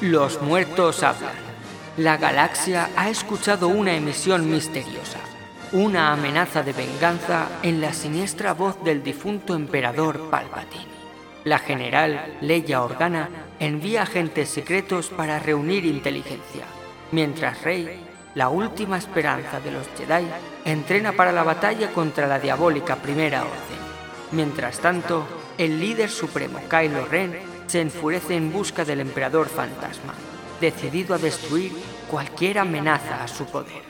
Los muertos hablan. La galaxia ha escuchado una emisión misteriosa, una amenaza de venganza en la siniestra voz del difunto emperador Palpatine. La general Leia Organa envía agentes secretos para reunir inteligencia, mientras Rey, la última esperanza de los Jedi, entrena para la batalla contra la diabólica Primera Orden. Mientras tanto, el líder supremo Kylo Ren se enfurece en busca del emperador fantasma, decidido a destruir cualquier amenaza a su poder.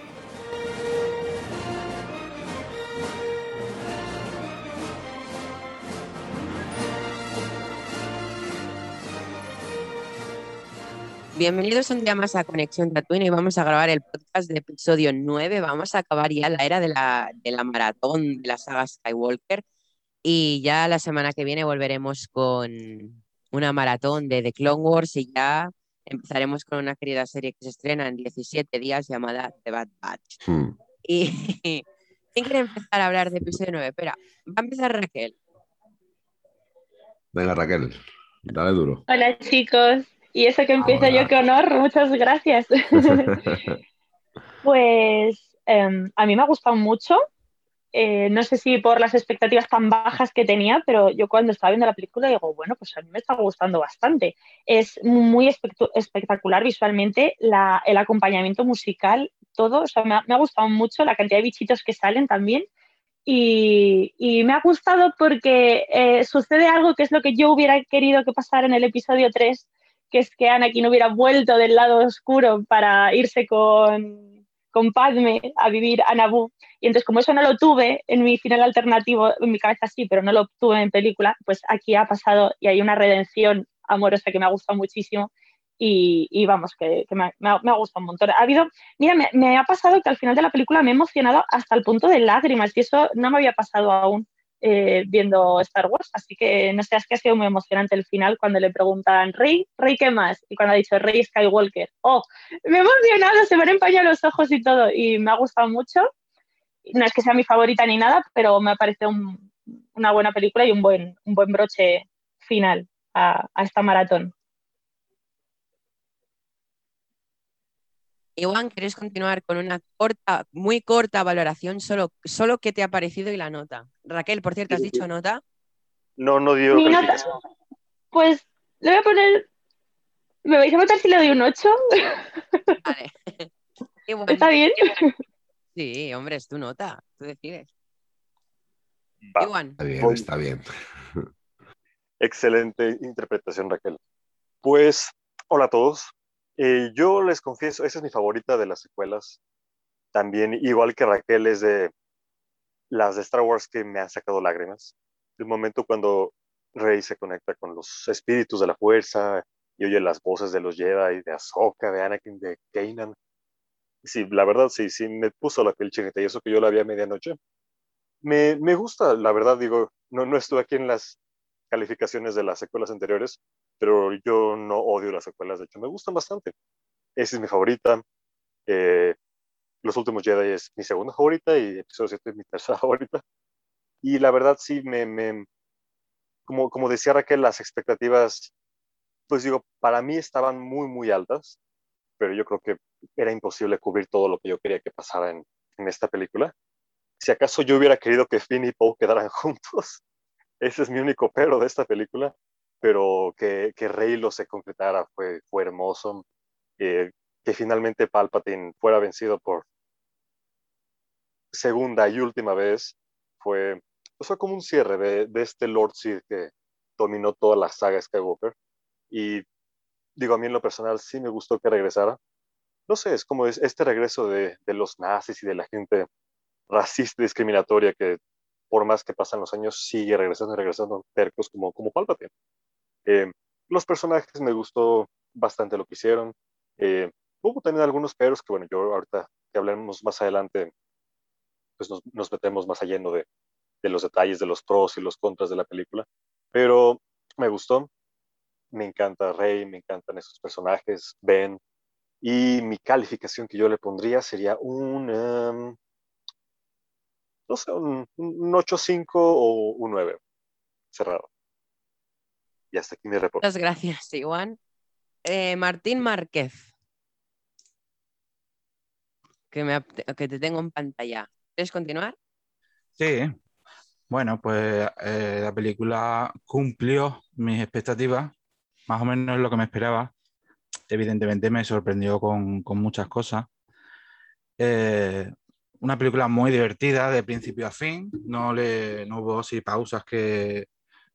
Bienvenidos un día más a Conexión Tatooine y vamos a grabar el podcast de episodio 9. Vamos a acabar ya la era de la, de la maratón de la saga Skywalker y ya la semana que viene volveremos con una maratón de The Clone Wars y ya empezaremos con una querida serie que se estrena en 17 días llamada The Bad Batch. Hmm. Y ¿quién quiere empezar a hablar de episodio 9? Espera, va a empezar Raquel. Venga, Raquel, dale duro. Hola chicos, y eso que empiezo Hola. yo, qué honor, muchas gracias. pues em, a mí me ha gustado mucho, Eh, no sé si por las expectativas tan bajas que tenía, pero yo cuando estaba viendo la película digo, bueno, pues a mí me está gustando bastante. Es muy espectacular visualmente, la- el acompañamiento musical, todo, o sea, me ha, me ha gustado mucho la cantidad de bichitos que salen también. Y, y me ha gustado porque eh, sucede algo que es lo que yo hubiera querido que pasara en el episodio 3, que es que Anakin hubiera vuelto del lado oscuro para irse con, con a vivir a Naboo. Y entonces, como eso no lo tuve en mi final alternativo, en mi cabeza sí, pero no lo tuve en película, pues aquí ha pasado y hay una redención amorosa que me ha gustado muchísimo. Y, y vamos, que, que me, me ha gustado un montón. Ha habido, mira, me, me ha pasado que al final de la película me he emocionado hasta el punto de lágrimas y eso no me había pasado aún eh, viendo Star Wars. Así que no sé, es que ha sido muy emocionante el final cuando le preguntan, Rey, Rey, ¿qué más? Y cuando ha dicho Rey Skywalker, ¡oh! Me he emocionado, se me han empañado los ojos y todo. Y me ha gustado mucho. No es que sea mi favorita ni nada, pero me ha parecido un- una buena película y un buen, un buen broche final a, a esta maratón. Iván, ¿quieres continuar con una corta, muy corta valoración? Solo, solo qué te ha parecido y la nota. Raquel, por cierto, ¿has dicho nota? No, no dio Mi nota, pues le voy a poner. ¿Me vais a votar si le doy un 8? Vale. ¿Está bien? Sí, hombre, es tu nota. Tú decides. Va. Iván, Está bien, está bien. Excelente interpretación, Raquel. Pues, hola a todos. Eh, yo les confieso, esa es mi favorita de las secuelas. También, igual que Raquel, es de las de Star Wars que me han sacado lágrimas. El momento cuando Rey se conecta con los espíritus de la fuerza y oye las voces de los Jedi, de Ahsoka, de Anakin, de Kanan. Sí, la verdad, sí, sí, me puso la piel chinita y eso que yo la vi a medianoche. Me, me gusta, la verdad, digo, no, no estuve aquí en las calificaciones de las secuelas anteriores, pero yo no odio las secuelas, de hecho, me gustan bastante. Esa es mi favorita. Eh, Los últimos Jedi es mi segunda favorita y episodio 7 es mi tercera favorita. Y la verdad, sí, me, me como, como decía Raquel, las expectativas, pues digo, para mí estaban muy, muy altas, pero yo creo que era imposible cubrir todo lo que yo quería que pasara en, en esta película. Si acaso yo hubiera querido que Finn y Poe quedaran juntos, ese es mi único pero de esta película, pero que, que Rey lo se concretara fue, fue hermoso. Eh, que finalmente Palpatine fuera vencido por segunda y última vez fue, fue como un cierre de, de este Lord Sith que dominó toda la saga Skywalker. Y digo, a mí en lo personal sí me gustó que regresara. No sé, es como es este regreso de, de los nazis y de la gente racista discriminatoria que por más que pasan los años sigue regresando y regresando tercos como, como Palpatine. Eh, los personajes me gustó bastante lo que hicieron. Eh, hubo también algunos peros que, bueno, yo ahorita que hablemos más adelante, pues nos, nos metemos más allá de, de los detalles, de los pros y los contras de la película. Pero me gustó. Me encanta Rey, me encantan esos personajes, Ben. Y mi calificación que yo le pondría sería un, no sé, un, un 8.5 o un 9. Cerrado. Y hasta aquí mi reporte. muchas gracias, Iván. Eh, Martín Márquez. Que, me, que te tengo en pantalla. ¿Quieres continuar? Sí. Bueno, pues eh, la película cumplió mis expectativas, más o menos lo que me esperaba. Evidentemente me sorprendió con, con muchas cosas. Eh, una película muy divertida de principio a fin, no, le, no hubo así pausas que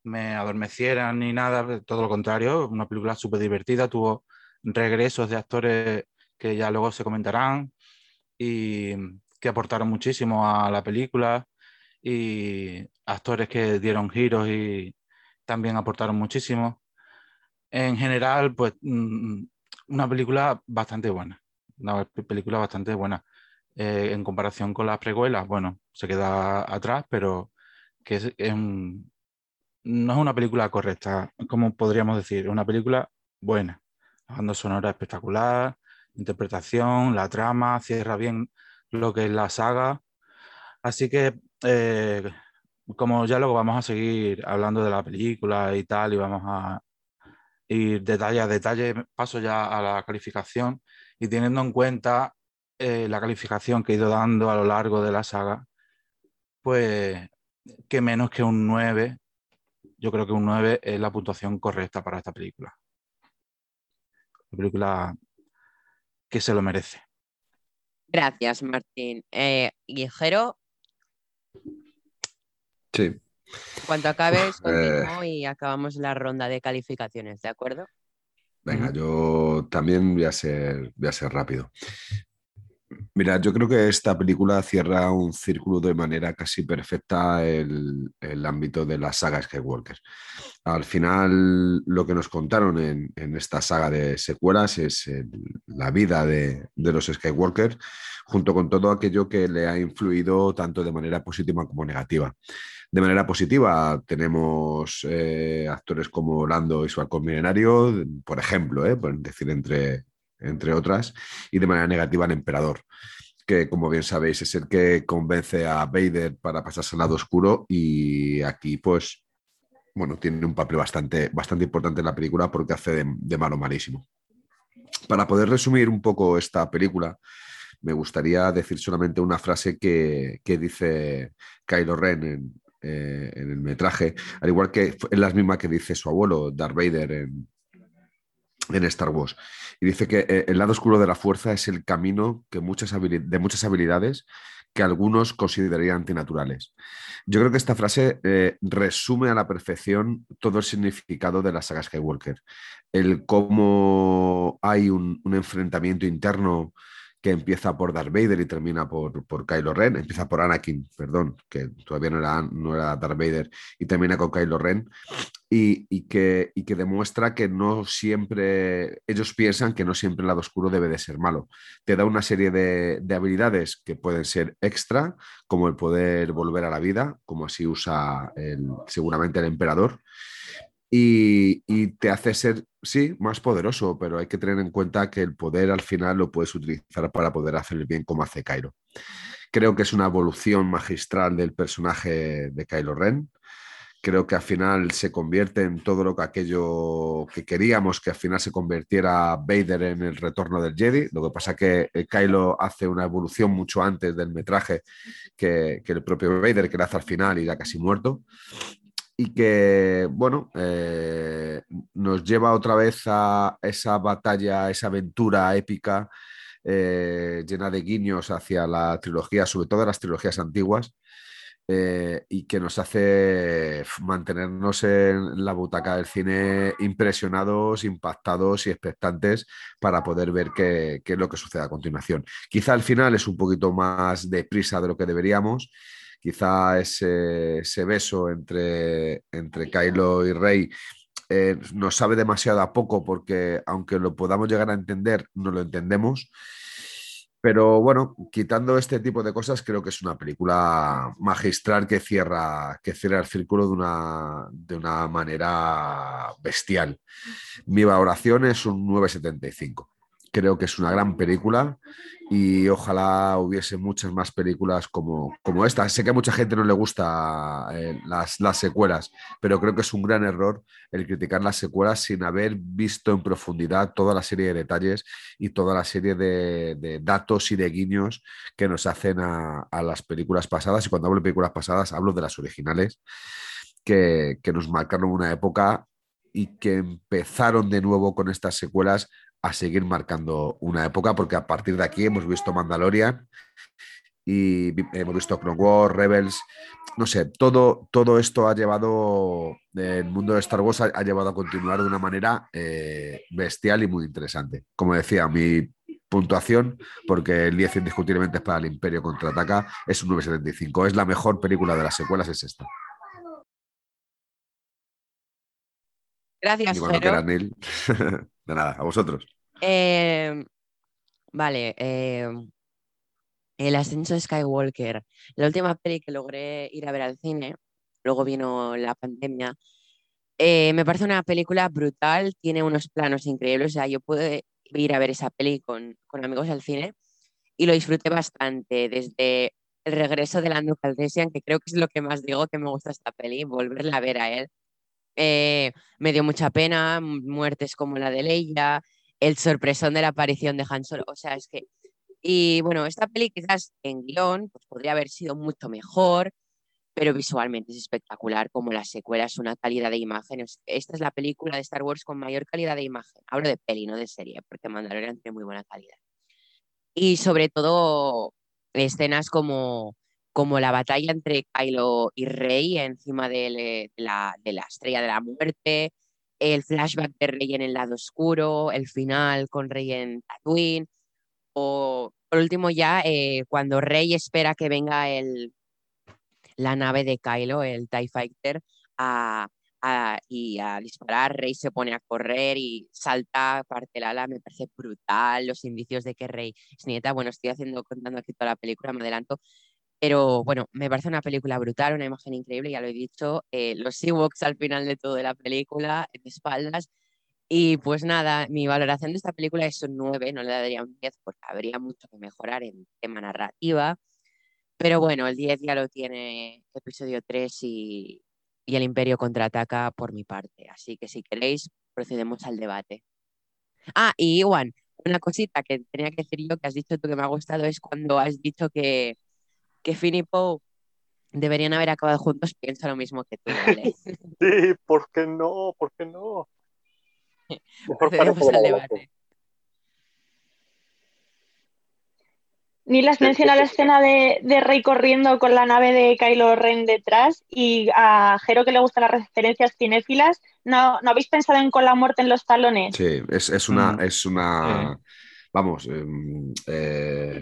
me adormecieran ni nada, todo lo contrario, una película súper divertida, tuvo regresos de actores que ya luego se comentarán y que aportaron muchísimo a la película y actores que dieron giros y también aportaron muchísimo. En general, pues mm, una película bastante buena, una película bastante buena. Eh, en comparación con las precuelas, bueno, se queda atrás, pero que es, no es una película correcta, como podríamos decir, es una película buena. La sonora espectacular, interpretación, la trama, cierra bien lo que es la saga. Así que, eh, como ya luego vamos a seguir hablando de la película y tal, y vamos a ir detalle a detalle, paso ya a la calificación y teniendo en cuenta eh, la calificación que he ido dando a lo largo de la saga, pues que menos que un 9, yo creo que un 9 es la puntuación correcta para esta película. La película que se lo merece. Gracias, Martín. Eh, Guijero. Sí. Cuando acabes, continúo y acabamos la ronda de calificaciones, ¿de acuerdo? Venga, yo también voy a ser, voy a ser rápido. Mira, yo creo que esta película cierra un círculo de manera casi perfecta el, el ámbito de la saga Skywalker. Al final, lo que nos contaron en, en esta saga de secuelas es el, la vida de, de, los Skywalker, junto con todo aquello que le ha influido tanto de manera positiva como negativa. De manera positiva, tenemos eh, actores como Lando y su halcón milenario, por ejemplo, eh, por decir entre, entre otras, y de manera negativa el emperador, que como bien sabéis es el que convence a Vader para pasarse al lado oscuro y aquí pues, bueno, tiene un papel bastante, bastante importante en la película porque hace de, de malo malísimo. Para poder resumir un poco esta película, me gustaría decir solamente una frase que, que dice Kylo Ren en, eh, en, el metraje, al igual que es la misma que dice su abuelo, Darth Vader, en, en Star Wars. Y dice que eh, el lado oscuro de la fuerza es el camino que muchas de muchas habilidades que algunos considerarían antinaturales. Yo creo que esta frase eh, resume a la perfección todo el significado de la saga Skywalker. El cómo hay un, un enfrentamiento interno que empieza por Darth Vader y termina por, por Kylo Ren, empieza por Anakin, perdón, que todavía no era, no era Darth Vader, y termina con Kylo Ren, y, y, que, y que demuestra que no siempre, ellos piensan que no siempre el lado oscuro debe de ser malo. Te da una serie de, de habilidades que pueden ser extra, como el poder volver a la vida, como así usa el, seguramente el emperador, y, te hace ser, sí, más poderoso, pero hay que tener en cuenta que el poder al final lo puedes utilizar para poder hacer el bien como hace Kylo. Creo que es una evolución magistral del personaje de Kylo Ren. Creo que al final se convierte en todo lo que aquello que queríamos, que al final se convirtiera Vader en el retorno del Jedi. Lo que pasa que Kylo hace una evolución mucho antes del metraje que, que el propio Vader, que le hace al final y ya casi muerto y que, bueno, eh, nos lleva otra vez a esa batalla, esa aventura épica eh, llena de guiños hacia la trilogía, sobre todo las trilogías antiguas, eh, y que nos hace mantenernos en la butaca del cine impresionados, impactados y expectantes para poder ver qué, qué es lo que sucede a continuación. Quizá al final es un poquito más deprisa de lo que deberíamos quizá ese, beso entre, entre Kylo y Rey eh, nos sabe demasiado a poco porque aunque lo podamos llegar a entender, no lo entendemos. Pero bueno, quitando este tipo de cosas, creo que es una película magistral que cierra, que cierra el círculo de una, de una manera bestial. Mi valoración es un 975 creo que es una gran película y ojalá hubiese muchas más películas como, como esta. Sé que a mucha gente no le gusta eh, las, las, secuelas, pero creo que es un gran error el criticar las secuelas sin haber visto en profundidad toda la serie de detalles y toda la serie de, de datos y de guiños que nos hacen a, las películas pasadas. Y cuando hablo de películas pasadas, hablo de las originales, que, que nos marcaron una época y que empezaron de nuevo con estas secuelas a seguir marcando una época, porque a partir de aquí hemos visto Mandalorian y hemos visto Clone Wars, Rebels, no sé, todo, todo esto ha llevado, el mundo de Star Wars ha, llevado a continuar de una manera eh, bestial y muy interesante. Como decía, mi puntuación, porque el 10 indiscutiblemente es para el Imperio Contraataca, es un 975. Es la mejor película de las secuelas, es esta. Gracias, de nada, a vosotros. Eh, vale, eh, El ascenso de Skywalker. La última peli que logré ir a ver al cine, luego vino la pandemia. Eh, me parece una película brutal, tiene unos planos increíbles. O sea, yo pude ir a ver esa peli con, con amigos al cine y lo disfruté bastante. Desde el regreso de Lando Calrissian, que creo que es lo que más digo que me gusta esta peli, volverla a ver a él. me dio mucha pena, muertes como la de Leia, el sorpresón de la aparición de Han Solo. O sea, es que. Y bueno, esta peli quizás en guion pues, podría haber sido mucho mejor, pero visualmente es espectacular, como las secuelas, una calidad de imagen. Esta es la película de Star Wars con mayor calidad de imagen. Hablo de peli, no de serie, porque Mandalorian tiene muy buena calidad. Y sobre todo escenas como, como la batalla entre Kylo y Rey encima de la, de la estrella de la muerte, el flashback de Rey en el lado oscuro, el final con Rey en Tatooine, o por último ya eh, cuando Rey espera que venga el, la nave de Kylo, el TIE Fighter, a, y a disparar, Rey se pone a correr y salta, parte el ala, me parece brutal, los indicios de que Rey es nieta, bueno, estoy haciendo, contando aquí toda la película, me adelanto, pero bueno, me parece una película brutal, una imagen increíble, ya lo he dicho. Eh, los Ewoks al final de todo de la película, de espaldas. Y pues nada, mi valoración de esta película es un 9, no le daría un 10 porque habría mucho que mejorar en tema narrativa. Pero bueno, el 10 ya lo tiene episodio 3 y, y el Imperio contraataca por mi parte. Así que si queréis, procedemos al debate. Ah, y Iwan, una cosita que tenía que decir yo que has dicho tú que me ha gustado es cuando has dicho que, que Finn y Poe deberían haber acabado juntos, pienso lo mismo que tú, ¿vale? sí, ¿por qué no? ¿Por qué no? Mejor al debate. Nilas menciona la escena de, de, Rey corriendo con la nave de Kylo Ren detrás y a Jero que le gustan las referencias cinéfilas. ¿No, ¿no habéis pensado en con la muerte en los talones? Sí, es, es una, mm. es una, vamos, em, eh,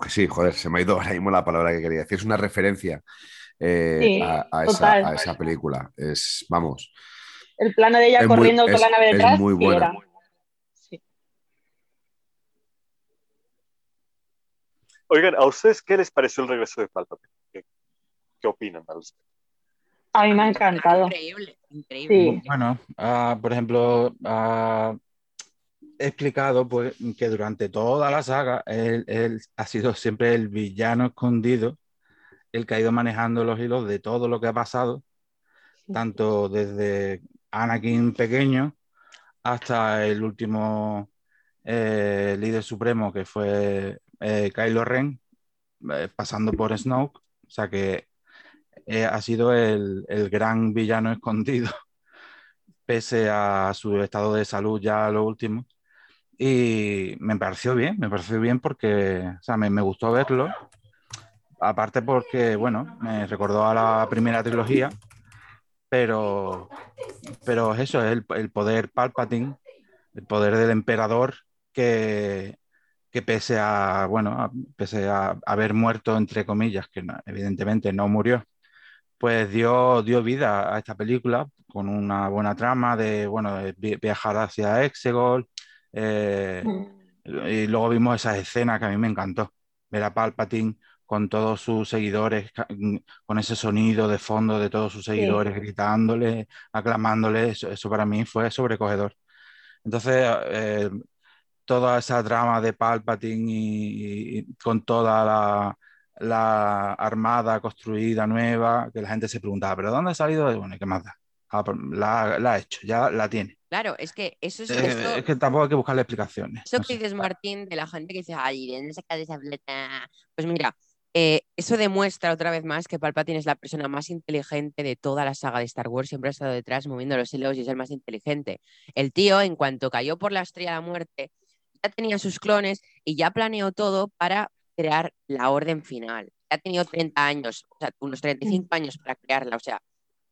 que sí, joder, se me ha ido ahora mismo la palabra que quería decir, es una referencia eh, a, esa, película. Es, vamos. El plano de ella corriendo con la nave detrás. Es muy buena. Oigan, ¿a ustedes qué les pareció el regreso de Palpatine? ¿Qué, qué opinan al A mí me ha encantado. Increíble, increíble. Bueno, uh, por ejemplo, uh, explicado pues, que durante toda la saga él, ha sido siempre el villano escondido, el que ha ido manejando los hilos de todo lo que ha pasado, tanto desde Anakin pequeño hasta el último eh, líder supremo que fue eh, Kylo Ren, eh, pasando por Snoke. O sea que ha sido el, el gran villano escondido, pese a su estado de salud ya lo último y me pareció bien, me pareció bien porque, o sea, me, me, gustó verlo. Aparte porque, bueno, me recordó a la primera trilogía, pero, pero eso es el, el poder Palpatine, el poder del emperador que, que pese a, bueno, pese a haber muerto, entre comillas, que evidentemente no murió, pues dio, dio vida a esta película con una buena trama de, bueno, de viajar hacia Exegol, eh, mm. y luego vimos esa escena que a mí me encantó, ver a Palpatine con todos sus seguidores, mm, con ese sonido de fondo de todos sus seguidores gritándole, aclamándole, eso, para mí fue sobrecogedor. Entonces, eh, toda esa trama de Palpatine y, y con toda la, la armada construida nueva, que la gente se preguntaba, ¿pero dónde ha salido? Bueno, ¿qué más da? Ah, pues la, la ha hecho, ya la tiene. Claro, es que eso es. Eh, esto- es que tampoco hay que buscarle explicaciones. Eso no que dices, Martín, de la gente que dice, ay, ¿de dónde sacas esa fleta? Pues mira, eh, eso demuestra otra vez más que Palpatine es la persona más inteligente de toda la saga de Star Wars. Siempre ha estado detrás moviendo los hilos y es el más inteligente. El tío, en cuanto cayó por la estrella de la muerte, ya tenía sus clones y ya planeó todo para crear la orden final. Ya ha tenido 30 años, o sea, unos 35 años para crearla. O sea,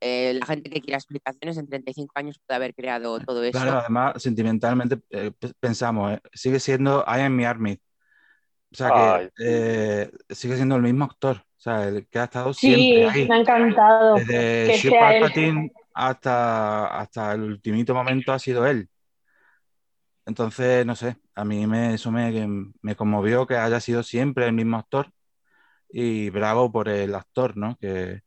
eh, la gente que quiera explicaciones en 35 años puede haber creado todo eso. Claro, además, sentimentalmente eh, pensamos, eh, sigue siendo I am my army. O sea que eh, sigue siendo el mismo actor, o sea, el que ha estado Sí, siempre ahí. me ha encantado. Desde que Sir sea él. Palpatine hasta, hasta el ultimito momento ha sido él. Entonces, no sé, a mí me, eso me, me conmovió que haya sido siempre el mismo actor y bravo por el actor, ¿no? Que,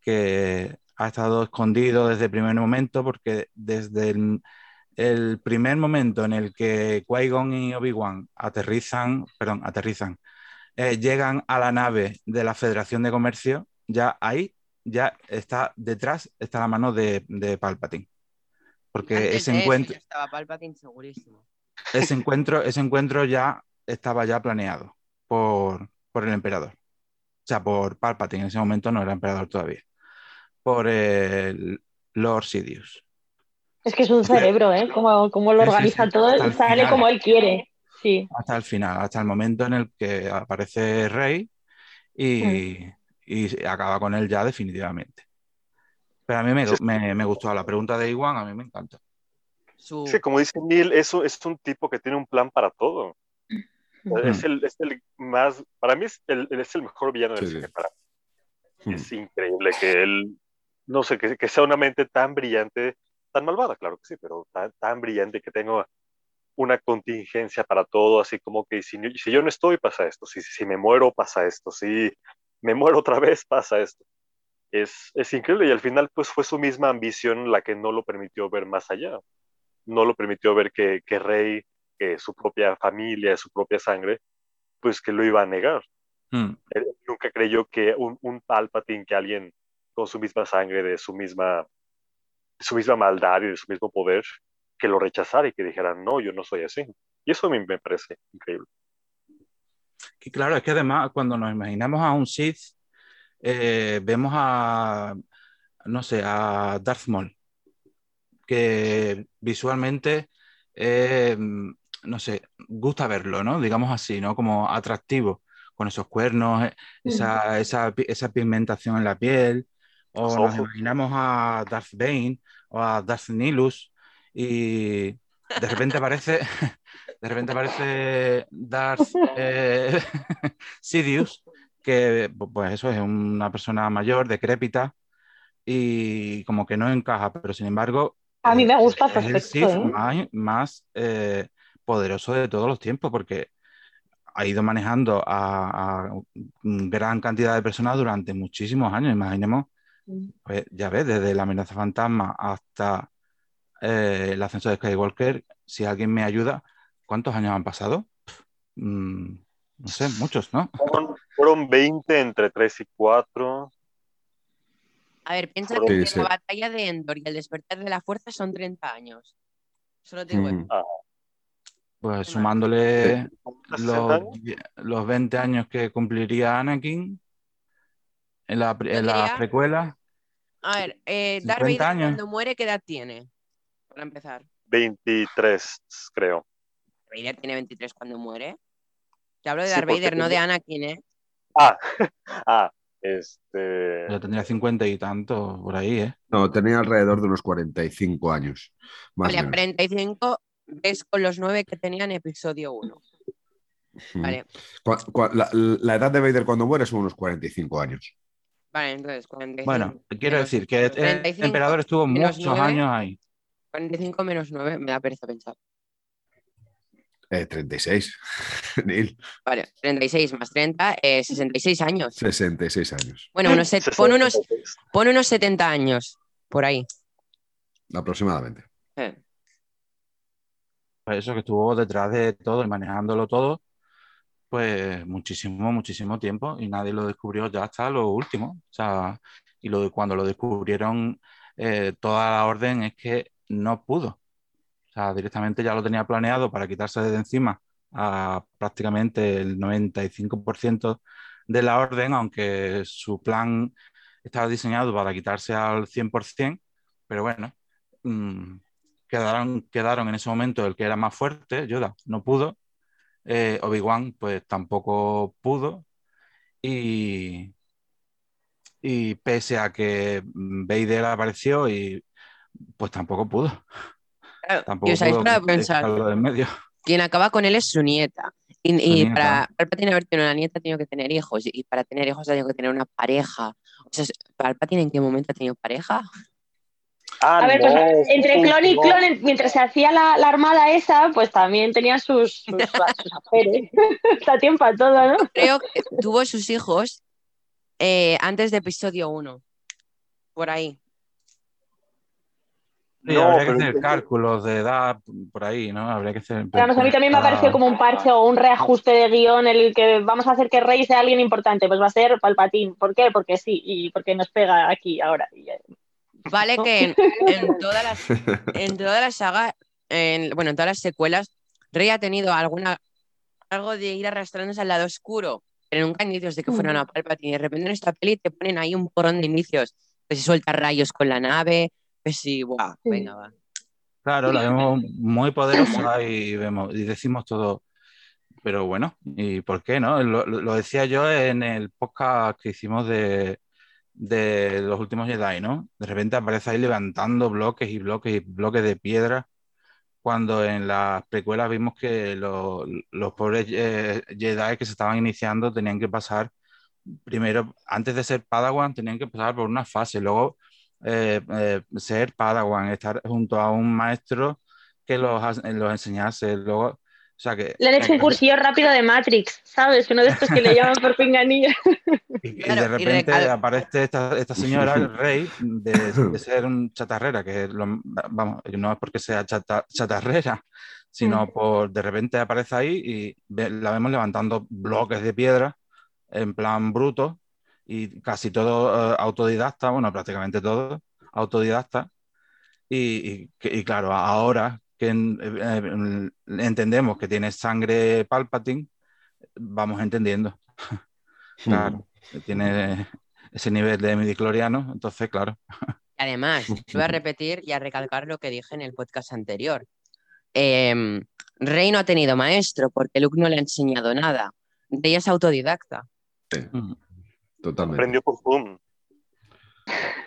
que ha estado escondido desde el primer momento porque desde el, el primer momento en el que Qui-Gon y Obi-Wan aterrizan, perdón, aterrizan, eh, llegan a la nave de la Federación de Comercio, ya ahí ya está detrás está la mano de, de Palpatine. Porque Antes ese de encuentro, estaba Palpatine segurísimo. ese encuentro, ese encuentro ya estaba ya planeado por, por el emperador. O sea, por Palpatine, en ese momento no era emperador todavía. Por el Lord Sidious. Es que es un cerebro, ¿eh? Como, como lo organiza sí, todo sale final. como él quiere. Sí. Hasta el final, hasta el momento en el que aparece Rey y, y acaba con él ya definitivamente. Pero a mí me, me, me gustó la pregunta de Iwan, a mí me encanta. Su... Sí, como dice Neil, eso es un tipo que tiene un plan para todo. Es el, es el más, para mí es el, es el mejor villano del Sí, cine. Para Hmm. Es increíble que él, no sé, que, que sea una mente tan brillante, tan malvada, claro que sí, pero tan, tan brillante que tenga una contingencia para todo, así como que si, si yo no estoy, pasa esto, si, si me muero, pasa esto, si me muero otra vez, pasa esto. Es, es increíble y al final pues fue su misma ambición la que no lo permitió ver más allá. No lo permitió ver que, que Rey, que su propia familia, su propia sangre, pues que lo iba a negar. Mm. Él nunca creyó que un, un Palpatine, que alguien con su misma sangre, de su misma, de su misma maldad y de su mismo poder, que lo rechazara y que dijera, no, yo no soy así. Y eso a mí me parece increíble. Y claro, es que además cuando nos imaginamos a un Sith, eh, vemos a, no sé, a Darth Maul, que visualmente, eh, no sé, gusta verlo, ¿no? Digamos así, ¿no? Como atractivo, con esos cuernos, eh, esa, esa, esa pigmentación en la piel, o nos imaginamos a Darth Bane o a Darth Nihilus y de repente aparece, de repente aparece Darth eh, Sidious, que pues eso es una persona mayor, decrépita, y como que no encaja, pero sin embargo A mí me gusta ese es el Sith ¿eh? más, más, eh, poderoso de todos los tiempos, porque ha ido manejando a, a gran cantidad de personas durante muchísimos años. Imaginemos, pues, ya ves, desde la amenaza fantasma hasta eh, el ascenso de Skywalker, si alguien me ayuda, ¿cuántos años han pasado? Pff, mm, no sé, muchos, ¿no? Fueron, fueron 20 entre 3 y 4. A ver, piensa Sí, que sí. la batalla de Endor y el despertar de la fuerza son 30 años. Solo te digo, Mm. Pues Sí. sumándole 60 los, los 20 años que cumpliría Anakin en la, en la precuela. A ver, eh, Darth 50 Vader años. cuando muere, ¿qué edad tiene? Para empezar. 23, creo. Vader tiene 23 cuando muere. Te hablo de Sí, Darth Vader, no de Anakin, ¿eh? Ah, ah, este. Ya tendría 50 y tanto por ahí, ¿eh? No, tenía alrededor de unos 45 años. Más Vale, o a menos. 45 ves con los 9 que tenía en episodio 1. Mm. Vale, la, la edad de Vader cuando muere son unos 45 años. Vale, entonces 45. Bueno, quiero menos- decir que el 35 emperador estuvo muchos 9. años ahí. 45 menos 9, me da pereza pensar. Eh, 36. Neil, Vale, 36 más 30, eh, 66 años. 66 años Bueno, unos set- pon, unos, pon unos 70 años por ahí. aproximadamente. Eh. pues eso, que estuvo detrás de todo y manejándolo todo, pues muchísimo, muchísimo tiempo y nadie lo descubrió ya hasta lo último. O sea, y lo, cuando lo descubrieron, eh, toda la orden es que no pudo. O sea, directamente ya lo tenía planeado para quitarse de encima a prácticamente el 95% de la orden, aunque su plan estaba diseñado para quitarse al 100%, pero bueno, mm, quedaron, quedaron en ese momento el que era más fuerte, Yoda, no pudo, eh, Obi-Wan pues tampoco pudo, y, y pese a que Vader apareció y pues tampoco pudo. tampoco pudo pensar, medio. quien acaba con él es su nieta. Y, para Palpatine haber tenido una nieta ha tenido que tener hijos y para tener hijos ha tenido que tener una pareja. O sea, ¿Palpatine en qué momento ha tenido pareja? Ah, a ver, pues entre clon y clon, mientras se hacía la, armada esa, pues también tenía sus, sus, aferes. Está tiempo a todo, ¿no? Creo que tuvo sus hijos eh, antes de episodio 1. Por ahí. Sí, habría que hacer cálculos de edad por ahí, ¿no? Habría que hacer. a mí también me ha parecido como un parche o un reajuste de guion en el que vamos a hacer que Rey sea alguien importante. Pues va a ser Palpatín. ¿Por qué? Porque sí, y porque nos pega aquí ahora. Vale que en, todas las, en todas las sagas, bueno, en todas las secuelas, Rey ha tenido alguna algo de ir arrastrándose al lado oscuro, pero nunca indicios de que fuera una Palpatine. De repente en esta peli te ponen ahí un porón de indicios. Que se suelta rayos con la nave, que sí, guau, venga, va. Claro, la vemos muy poderosa y, vemos, y decimos todo, pero bueno, ¿y por qué no? Lo, decía yo en el podcast que hicimos de, de los últimos Jedi, ¿no? De repente aparece ahí levantando bloques y bloques y bloques de piedra, cuando en las precuelas vimos que los, los pobres eh, Jedi que se estaban iniciando tenían que pasar primero, antes de ser Padawan, tenían que pasar por una fase, luego eh, eh, ser Padawan, estar junto a un maestro que los, los enseñase, luego o sea que, Le han hecho un cursillo rápido de Matrix, ¿sabes? Uno de estos que le llaman por pinganilla. Y, de repente aparece esta, señora, el rey, de, ser un chatarrera, que vamos, no es porque sea chatarrera, sino mm. por de repente aparece ahí y la vemos levantando bloques de piedra en plan bruto y casi todo eh, autodidacta, bueno, prácticamente todo autodidacta. Y, y, claro, ahora que eh, entendemos que tiene sangre Palpatine, vamos entendiendo. claro, tiene ese nivel de midicloriano, entonces, claro. Además, voy a repetir y a recalcar lo que dije en el podcast anterior. Em, Rey no ha tenido maestro porque Luke no le ha enseñado nada. Ella es autodidacta. Sí, totalmente. Aprendió por Zoom.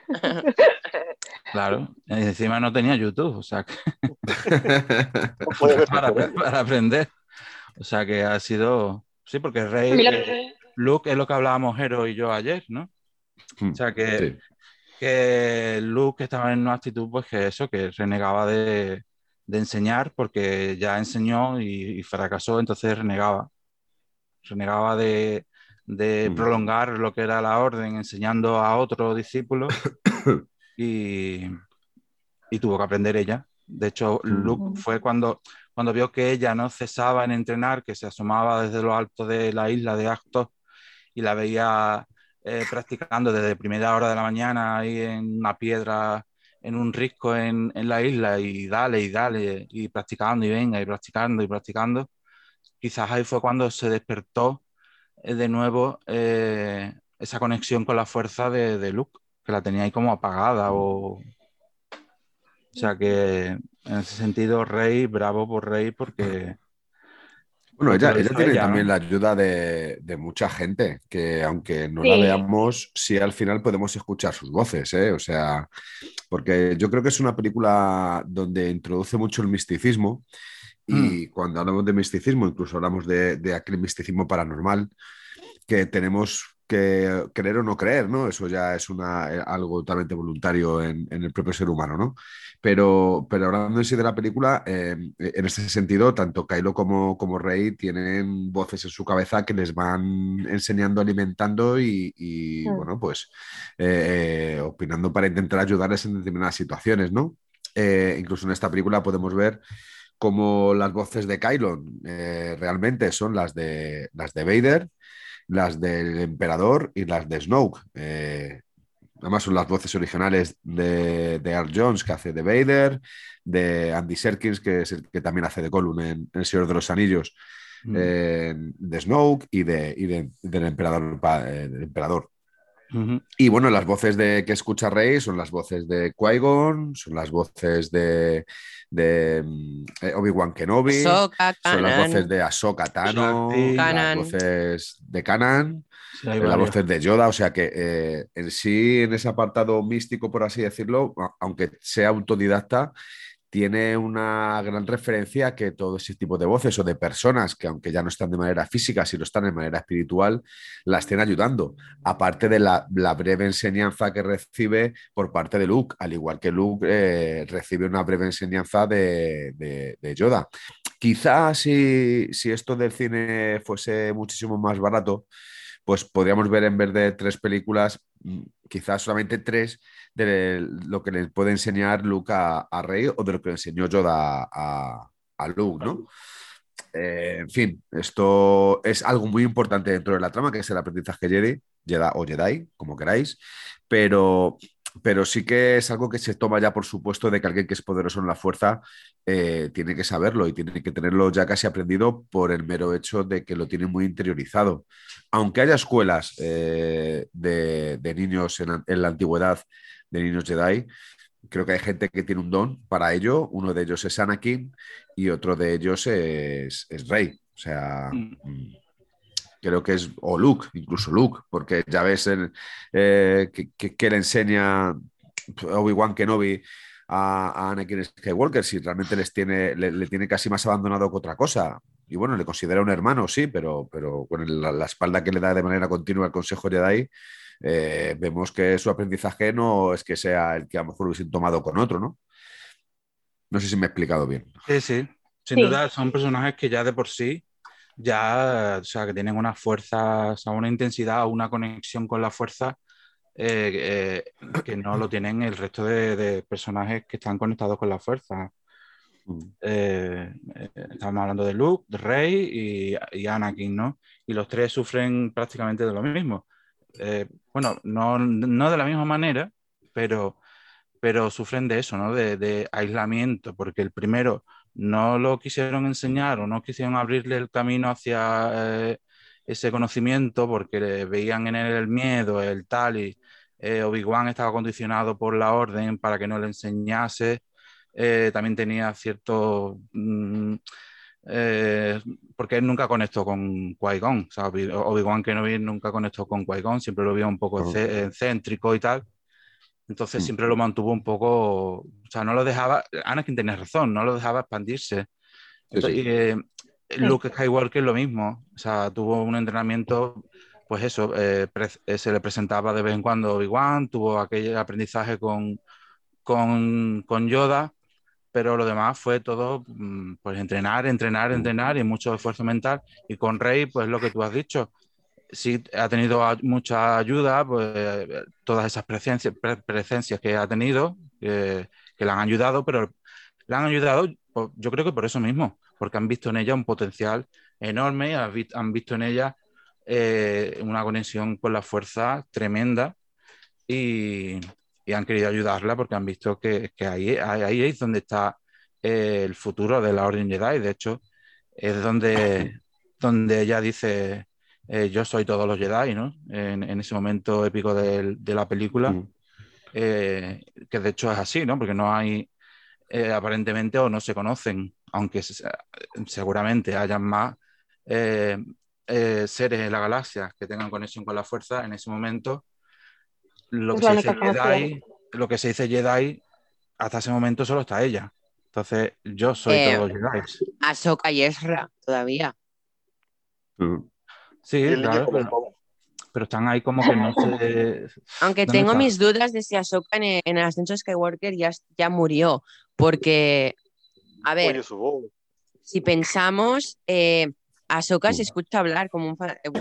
Claro, y encima no tenía YouTube, o sea que... para, aprender. O sea que ha sido. Sí, porque Rey. Eh, Luke es lo que hablábamos Hero y yo ayer, ¿no? Hmm, o sea que, que Luke estaba en una actitud, pues que eso, que renegaba de, enseñar porque ya enseñó y, fracasó, entonces renegaba. Renegaba de, hmm. prolongar lo que era la orden enseñando a otro discípulo y, y tuvo que aprender ella. De hecho, Luke fue cuando, cuando vio que ella no cesaba en entrenar, que se asomaba desde lo alto de la isla de Actos y la veía eh, practicando desde primera hora de la mañana ahí en una piedra, en un risco en, en, la isla y dale y dale y practicando y venga y practicando y practicando. Quizás ahí fue cuando se despertó de nuevo eh, esa conexión con la fuerza de, de Luke, que la tenía ahí como apagada o o sea que en ese sentido, Rey, bravo por Rey, porque. Bueno, ella, tiene también la ayuda de, mucha gente, que aunque no la veamos, sí al final podemos escuchar sus voces, ¿eh? O sea, porque yo creo que es una película donde introduce mucho el misticismo y mm. cuando hablamos de misticismo, incluso hablamos de, aquel misticismo paranormal, que tenemos que creer o no creer, ¿no? Eso ya es una, eh, algo totalmente voluntario en, en, el propio ser humano, ¿no? Pero, pero hablando en sí de la película, eh, en este sentido, tanto Kylo como, como Rey tienen voces en su cabeza que les van enseñando, alimentando y, bueno, pues eh, eh, opinando para intentar ayudarles en determinadas situaciones, ¿no? incluso en esta película podemos ver como las voces de Kylon eh, realmente son las de, las de Vader, las del Emperador y las de Snoke. Eh, además son las voces originales de, de Art Jones, que hace de Vader, de Andy Serkins, que es el que también hace de Gollum en, El Señor de los Anillos, Mm. eh, de Snoke y, de, y de- del Emperador. del emperador. Y bueno, las voces de que escucha Rey son las voces de Qui-Gon, son las voces de, de mm, eh, Obi-Wan Kenobi, Ahsoka, son las voces de Ahsoka Tano, Shakti. las voces de Kanan, Sí, hay las voces de Yoda, o sea que eh, en sí, en ese apartado místico, por así decirlo, aunque sea autodidacta, tiene una gran referencia que todo ese tipo de voces o de personas que aunque ya no están de manera física, si lo están de manera espiritual, la estén ayudando. Aparte de la, la breve enseñanza que recibe por parte de Luke, al igual que Luke eh, recibe una breve enseñanza de, de- de Yoda. Quizás si, si esto del cine fuese muchísimo más barato, pues podríamos ver en vez de tres películas, mm, quizás solamente tres de lo que le puede enseñar Luke a, a Rey o de lo que le enseñó Yoda a, a Luke, ¿no? Eh, en fin, esto es algo muy importante dentro de la trama, que es el aprendizaje Jedi, Jedi o Jedi, como queráis, pero, pero sí que es algo que se toma ya por supuesto de que alguien que es poderoso en la fuerza eh, tiene que saberlo y tiene que tenerlo ya casi aprendido por el mero hecho de que lo tiene muy interiorizado. Aunque haya escuelas eh, de, de niños en, en la antigüedad, de niños Jedi, creo que hay gente que tiene un don para ello. Uno de ellos es Anakin y otro de ellos es, es Rey. O sea, Mm. mm, creo que es, o Luke, incluso Luke, porque ya ves el, eh, que, que- que le enseña Obi-Wan Kenobi a, a Anakin Skywalker, si realmente les tiene, le, le tiene casi más abandonado que otra cosa. Y bueno, le considera un hermano, sí, pero, pero con el- la, la espalda que le da de manera continua al Consejo Jedi, eh, vemos que su aprendizaje no es que sea el que a lo mejor hubiesen tomado con otro, ¿no? No sé si me he explicado bien. Sí, sí. Sin Sí. duda son personajes que ya de por sí, ya, o sea, que tienen una fuerza, o sea, una intensidad, una conexión con la fuerza eh, eh, que no lo tienen el resto de, de personajes que están conectados con la fuerza. Eh, eh, estamos hablando de Luke, de Rey y, y Anakin, ¿no? Y los tres sufren prácticamente de lo mismo. Bueno, no, no de la misma manera, pero, pero sufren de eso, ¿no? De, de aislamiento, porque el primero no lo quisieron enseñar o no quisieron abrirle el camino hacia eh, ese conocimiento porque veían en él el miedo, el tal, y eh, Obi-Wan estaba condicionado por la orden para que no le enseñase. Eh, también tenía cierto... mm, eh, porque él nunca conectó con Qui-Gon, o sea, Obi- Obi-Wan Kenobi nunca conectó con Qui-Gon, siempre lo vio un poco Ujú. ce- excéntrico y tal. Entonces Mm. siempre lo mantuvo un poco, o sea, no lo dejaba, Anakin tenía razón, no lo dejaba expandirse. Sí, sí. Y, eh, Luke Skywalker lo mismo, o sea, tuvo un entrenamiento, pues eso, eh, eh, se le presentaba de vez en cuando Obi-Wan, tuvo aquel aprendizaje con, con, con Yoda, pero lo demás fue todo, mm, pues entrenar, entrenar, entrenar y mucho esfuerzo mental. Y con Rey, pues lo que tú has dicho, sí ha tenido mucha ayuda, pues eh, todas esas presencias, pre- presencias que ha tenido, eh, que le han ayudado, pero le han ayudado, po- yo creo que por eso mismo, porque han visto en ella un potencial enorme, han vi- han visto en ella eh, una conexión con la fuerza tremenda y, y han querido ayudarla porque han visto que, que ahí, ahí, ahí es donde está eh, el futuro de la Orden Jedi. De hecho, es donde, donde ella dice, eh, yo soy todos los Jedi, ¿no? En, en ese momento épico de, la película, Mm. eh, que de hecho es así, ¿no? Porque no hay, eh, aparentemente, o no se conocen, aunque se- seguramente hayan más eh, eh, seres en la galaxia que tengan conexión con la fuerza en ese momento. Lo Es que, se dice. Jedi, lo que se dice Jedi, hasta ese momento solo está ella. Entonces, yo soy Eh, todos los Jedi. Ahsoka y Ezra todavía. Mm. Sí, claro, pero, están ahí como que no se. Aunque ¿Dónde tengo está? mis dudas de si Ahsoka en el, en el ascenso Skywalker ya, ya murió, porque, a ver, Oye, si pensamos, eh, Ahsoka se escucha hablar como un,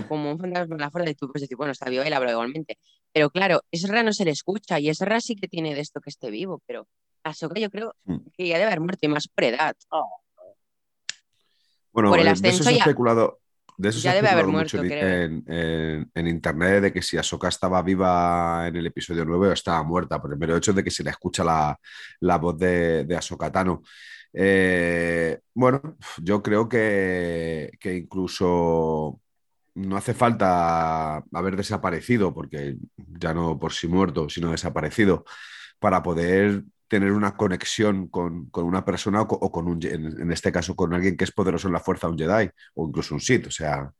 como un fantasma fuerza y tú puedes decir, bueno, está viva y la habla igualmente. Pero claro, Ezra no se le escucha y Ezra sí que tiene de esto que esté vivo, pero Ahsoka yo creo Mm. que ya debe haber muerto y más por edad. Bueno, Por el eh, de eso ascenso se ha ya- especulado, de eso se ya ha debe haber mucho muerto, en, creo. en- en- en internet de que si Ahsoka estaba viva en el episodio 9 o estaba muerta, por el mero hecho de que se le escucha la, la voz de, de Ahsoka Tano. Eh, bueno, yo creo que, que incluso no hace falta haber desaparecido, porque ya no por sí muerto, sino desaparecido, para poder tener una conexión con, con una persona o, co- o con un, en, este caso con alguien que es poderoso en la fuerza, un Jedi o incluso un Sith, o sea,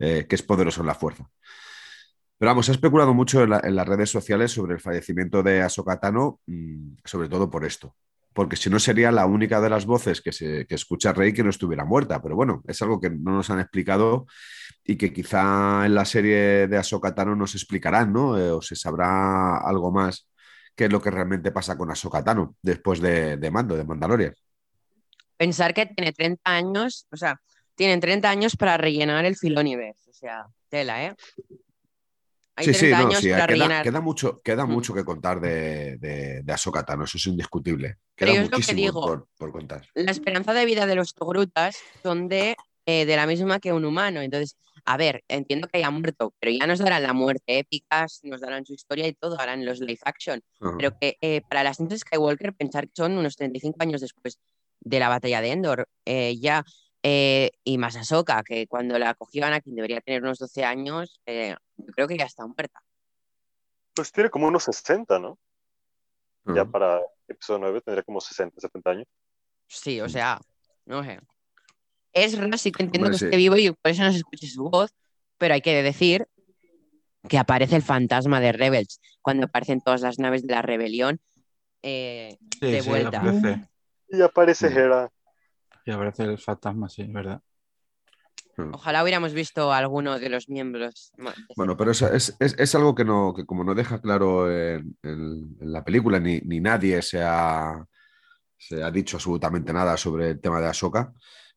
eh, que es poderoso en la fuerza. Pero vamos, se ha especulado mucho en las redes sociales sobre el fallecimiento de Ahsoka Tano, mm, sobre todo por esto. Porque si no sería la única de las voces que, se, que escucha Rey que no estuviera muerta. Pero bueno, es algo que no nos han explicado y que quizá en la serie de Ahsoka Tano nos explicarán, ¿no? Eh, o se sabrá algo más qué es lo que realmente pasa con Ahsoka Tano después de, de Mando, de Mandalorian. Pensar que tiene 30 años, o sea, tienen 30 años para rellenar el Filoniverse. O sea, tela, ¿eh? Hay sí, 30 sí, no, años sí, para queda, rellenar. queda mucho, queda Mm. mucho que contar de, de, de Ahsoka Tano, eso es indiscutible. Pero Queda yo es lo que digo. por, por contar. La esperanza de vida de los togrutas son de, eh, de la misma que un humano. Entonces, a ver, entiendo que haya muerto, pero ya nos darán la muerte épicas, nos darán su historia y todo, harán los live action. Pero que eh, para la ascenso de Skywalker, pensar que son unos 35 años después de la batalla de Endor, eh, ya, eh, y más Ahsoka, que cuando la cogió Anakin debería tener unos 12 años, eh, yo creo que ya está muerta. Pues tiene como unos 60, ¿no? Ya para episodio 9 tendría como 60, 70 años. Sí, o sea, no sé. Es raro, sí que entiendo Hombre, que sí. esté vivo y por eso no se escuche su voz, pero hay que decir que aparece el fantasma de Rebels cuando aparecen todas las naves de la rebelión. eh, Sí, De sí, vuelta. aparece. Y aparece. Hera. Y aparece el fantasma, sí, es verdad. ojalá hubiéramos visto a alguno de los miembros. Bueno, pero es, es- es- es algo que, no, que como no deja claro en, en- en la película, ni, ni nadie se ha, se ha dicho absolutamente nada sobre el tema de Ahsoka,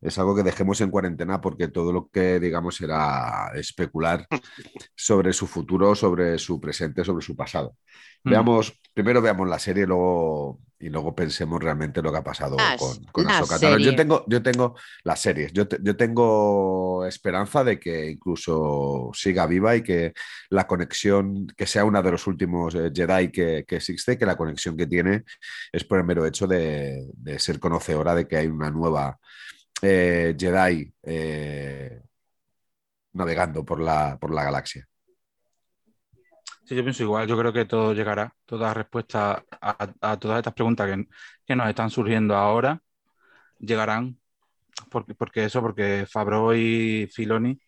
es algo que dejemos en cuarentena porque todo lo que digamos era especular sobre su futuro, sobre su presente, sobre su pasado. Mm. Veamos, primero veamos la serie luego, y luego pensemos realmente lo que ha pasado Las- con, con la Ahsoka Tano. Yo tengo, yo tengo las series, yo, te- yo tengo esperanza de que incluso siga viva y que la conexión, que sea una de los últimos eh, Jedi que, que existe, que la conexión que tiene es por el mero hecho de, de ser conocedora de que hay una nueva eh, Jedi eh, navegando por la, por la galaxia. Sí, yo pienso igual, yo creo que todo llegará, toda respuesta a, a todas estas preguntas que, que nos están surgiendo ahora llegarán, porque, porque eso, porque Favreau y Filoni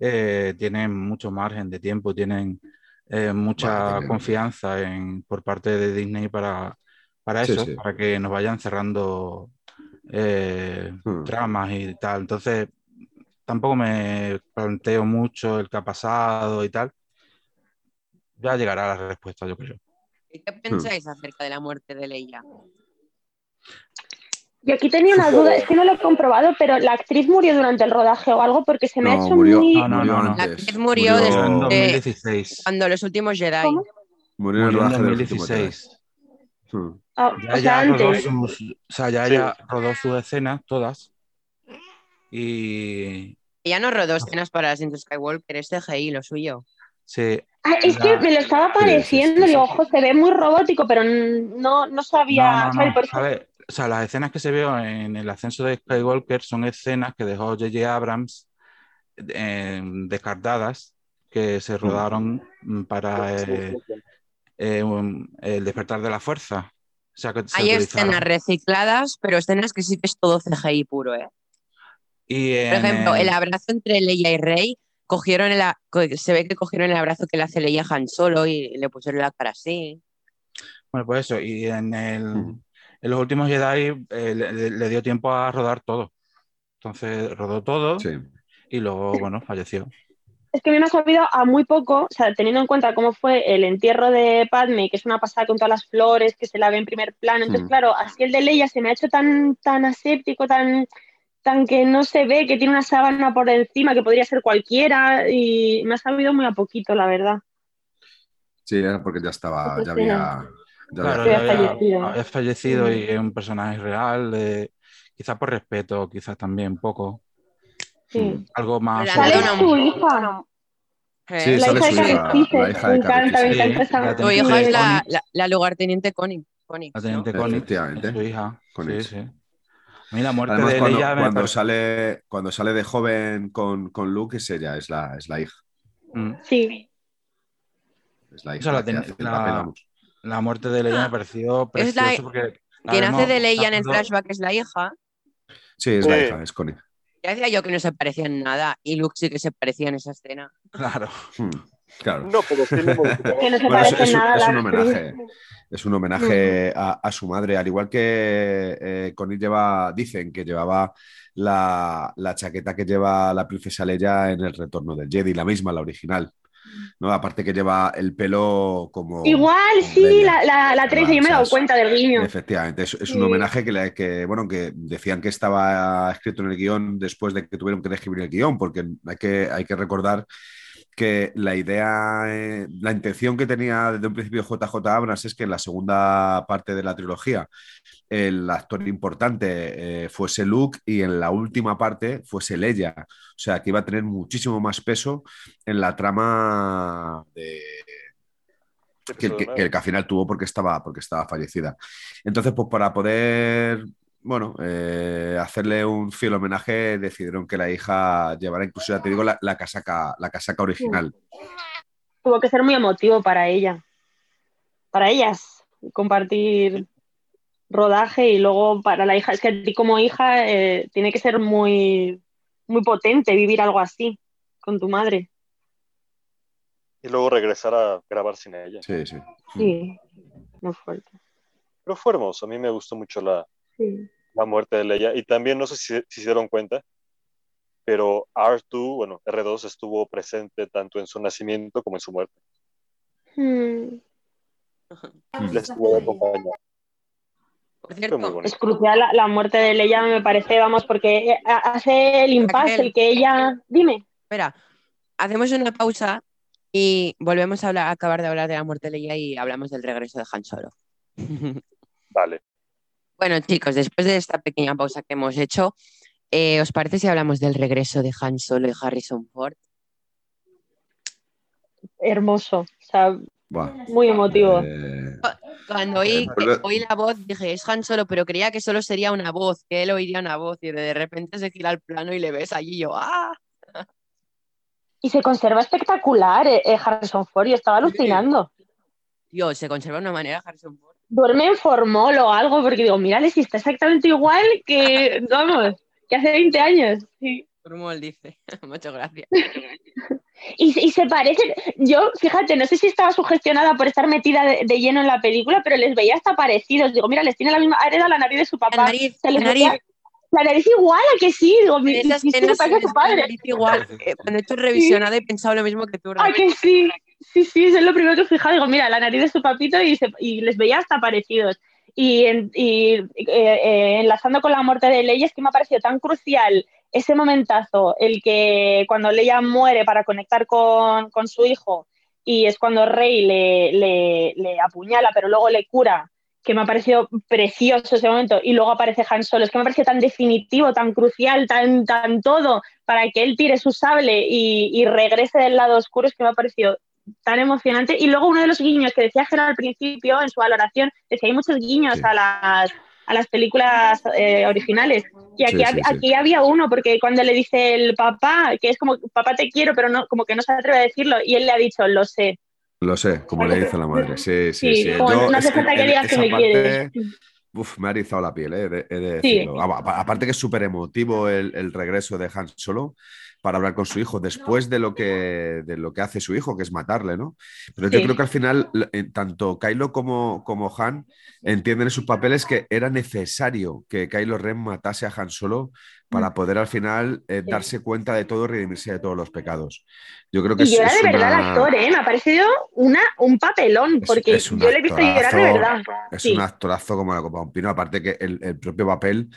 eh, tienen mucho margen de tiempo, tienen eh, mucha Bueno, confianza en, por parte de Disney para, para Sí, eso, sí. para que nos vayan cerrando eh, Hmm. tramas y tal. Entonces, tampoco me planteo mucho el que ha pasado y tal. Ya llegará la respuesta, yo creo. ¿Y qué pensáis acerca de la muerte de Leia? Yo aquí tenía una duda, es que no lo he comprobado, pero la actriz murió durante el rodaje o algo porque se me ha No, hecho murió- muy... No, no, no, no. La actriz murió Murió desde- en Eh, 2016. Cuando los últimos Jedi. ¿Cómo? Murió en el en rodaje de los últimos 2016. Jedi. Ah, Ya, o ya sea, rodó antes. sus, o sea, ya, Sí. ya rodó sus escenas, todas. Y Ella no rodó escenas para Ascenso Skywalker, es CGI, lo suyo. se, Ah, es que me lo estaba Sí, sí, pareciendo, sí, digo, sí. ojo, se ve muy robótico, pero no, no sabía. No, no, ¿sabes? no. Por eso- A ver, o sea, las escenas que se veo en el ascenso de Skywalker son escenas que dejó J.J. Abrams eh, descartadas, que se rodaron mm, para eh, eh, un- el despertar de la fuerza. Se Hay escenas recicladas, pero escenas que sí que es todo CGI puro, ¿eh? Y Por ejemplo, el- abrazo entre Leia y Rey, cogieron el, se ve que cogieron el abrazo que le hace Leia a Han Solo y le pusieron la cara así. Bueno, pues eso, y en, el, Ujú. en los últimos Jedi eh, le, le- le dio tiempo a rodar todo. Entonces rodó todo Sí. y luego, bueno, falleció. Es que a mí me ha sabido a muy poco, o sea, teniendo en cuenta cómo fue el entierro de Padme, que es una pasada con todas las flores, que se la ve en primer plano. Entonces, Mm. claro, así el de Leia se me ha hecho tan, tan aséptico, tan, tan que no se ve, que tiene una sábana por encima, que podría ser cualquiera, y me ha sabido muy a poquito, la verdad. Sí, era porque ya estaba, ya había. ya Claro, había- había ya había, fallecido. había fallecido y es un personaje real, eh, quizás por respeto, quizás también un poco. Sí. algo más. Madonna. su hija. Sí, la hija de la hija de Me encanta, Carrie me Fisher. encanta esa Sí, Tu la hija es la, la, la lugarteniente. Connick, La ¿no? teniente su hija. Sí, sí. A mí la muerte Además, de cuando, ella me cuando sale, cuando sale de joven con, con Luke, es ella, es la, es la hija. Mm. Sí. Es la hija la la ten- papel, muerte de Leia me pareció Es la- precioso porque Quien hace de Leia en el flashback es la hija. Sí, es la hija, es Connie. Ya decía yo que no se parecía en nada y Luke sí que se parecía en esa escena. Claro. Hmm, Claro. No, pero sí no se Bueno, es, parece es un, nada es un homenaje. Es un homenaje a, a su madre, al igual que eh, Connie lleva, dicen que llevaba la, la chaqueta que lleva la princesa Leia en el retorno del Jedi, la misma, la original. ¿No? Aparte que lleva el pelo como. Igual, sí, la, la, la 13, yo me he dado cuenta del guiño. Efectivamente, es, es Sí. un homenaje que, le- que, bueno, que decían que estaba escrito en el guion después de que tuvieron que reescribir el guion, porque hay que, hay que recordar que la idea, eh, la intención que tenía desde un principio JJ Abrams es que en la segunda parte de la trilogía el actor importante eh, fuese Luke y en la última parte fuese Leia. O sea, que iba a tener muchísimo más peso en la trama de, que, el que- que el que al final tuvo porque estaba, porque estaba fallecida. Entonces, pues para poder, bueno, eh, hacerle un fiel homenaje, decidieron que la hija llevara incluso, ya te digo, la, la casaca, la casaca original. Tuvo que ser muy emotivo para ella. Para ellas, compartir rodaje y luego para la hija. Es que a ti como hija eh, tiene que ser muy, muy potente vivir algo así con tu madre. Y luego regresar a grabar sin ella. Sí, sí. Sí, muy fuerte. Pero fue hermoso. A mí me gustó mucho la, Sí. la muerte de Leia. Y también, no sé si, si se dieron cuenta, pero R2, bueno, R2 estuvo presente tanto en su nacimiento como en su muerte. Hmm. Mm. Les estuvo acompañando. Por cierto. Es crucial la, la muerte de Leia, me parece, vamos, porque eh, hace el impasse, Raquel. el que ella... Dime. espera, hacemos una pausa y volvemos a hablar, a acabar de hablar de la muerte de Leia y hablamos del regreso de Han Solo. Vale. Bueno, chicos, después de esta pequeña pausa que hemos hecho, eh, ¿os parece si hablamos del regreso de Han Solo y Harrison Ford? Hermoso, o sea, Buah. muy emotivo. Eh, Cuando oí, Eh, vuelve- oí la voz dije, es Han Solo, pero creía que solo sería una voz, que él oiría una voz y de repente se gira el plano y le ves allí y yo, ¡ah! Y se conserva espectacular eh, eh, Harrison Ford, yo estaba alucinando. Dios, se conserva de una manera Harrison Ford. Duerme en formol o algo, porque digo, mírale si está exactamente igual que, vamos, que hace 20 años. Sí. Él dice, muchas gracias. Y, y se parece, yo, fíjate, no sé si estaba sugestionada por estar metida de, de lleno en la película, pero les veía hasta parecidos. Digo, mira, les tiene la misma, ha heredado la nariz de su papá. La nariz, Se les la veía- nariz. la nariz igual, ¿a que sí? Digo, mi, En esa si es que escena se parece a su padre. nariz igual. Eh, Cuando he hecho revisionada he pensado lo mismo que tú. ¿A que sí? Sí, sí, eso es lo primero que he fijado. Digo, mira, la nariz de su papito y, se- y les veía hasta parecidos. Y, en- y, eh, eh, enlazando con la muerte de Leia, es que me ha parecido tan crucial ese momentazo, el que cuando Leia muere para conectar con, con su hijo y es cuando Rey le, le, le apuñala, pero luego le cura, que me ha parecido precioso ese momento, y luego aparece Han Solo, es que me parece tan definitivo, tan crucial, tan, tan todo, para que él tire su sable y, y regrese del lado oscuro, es que me ha parecido tan emocionante. Y luego uno de los guiños que decía Gerard al principio en su valoración, decía hay muchos guiños Sí. a las a las películas eh, originales. Y aquí, Sí, hab- sí, sí. aquí había uno, porque cuando le dice el papá, que es como, papá te quiero, pero no, como que no se atreve a decirlo, y él le ha dicho, lo sé. Lo sé, como le dice la madre. Sí, sí, Sí, Yo, no hace falta que digas que me parte, quieres. Uf, me ha erizado la piel, eh, de- he de Sí. decirlo. Aparte que es súper emotivo el, el regreso de Han Solo para hablar con su hijo después de lo que, de lo que hace su hijo, que es matarle, ¿no? Pero yo creo que al final, eh, tanto Kylo como, como Han entienden en sus papeles que era necesario que Kylo Ren matase a Han Solo para poder al final eh, Mm. Sí. darse cuenta de todo y redimirse de todos los pecados. Yo creo que Y es, llora de verdad actor, ¿eh? Me ha parecido una, un papelón, porque es un yo le he visto llorar de verdad. Es Sí. un actorazo como la Copa de un Pino, aparte que el, el propio papel,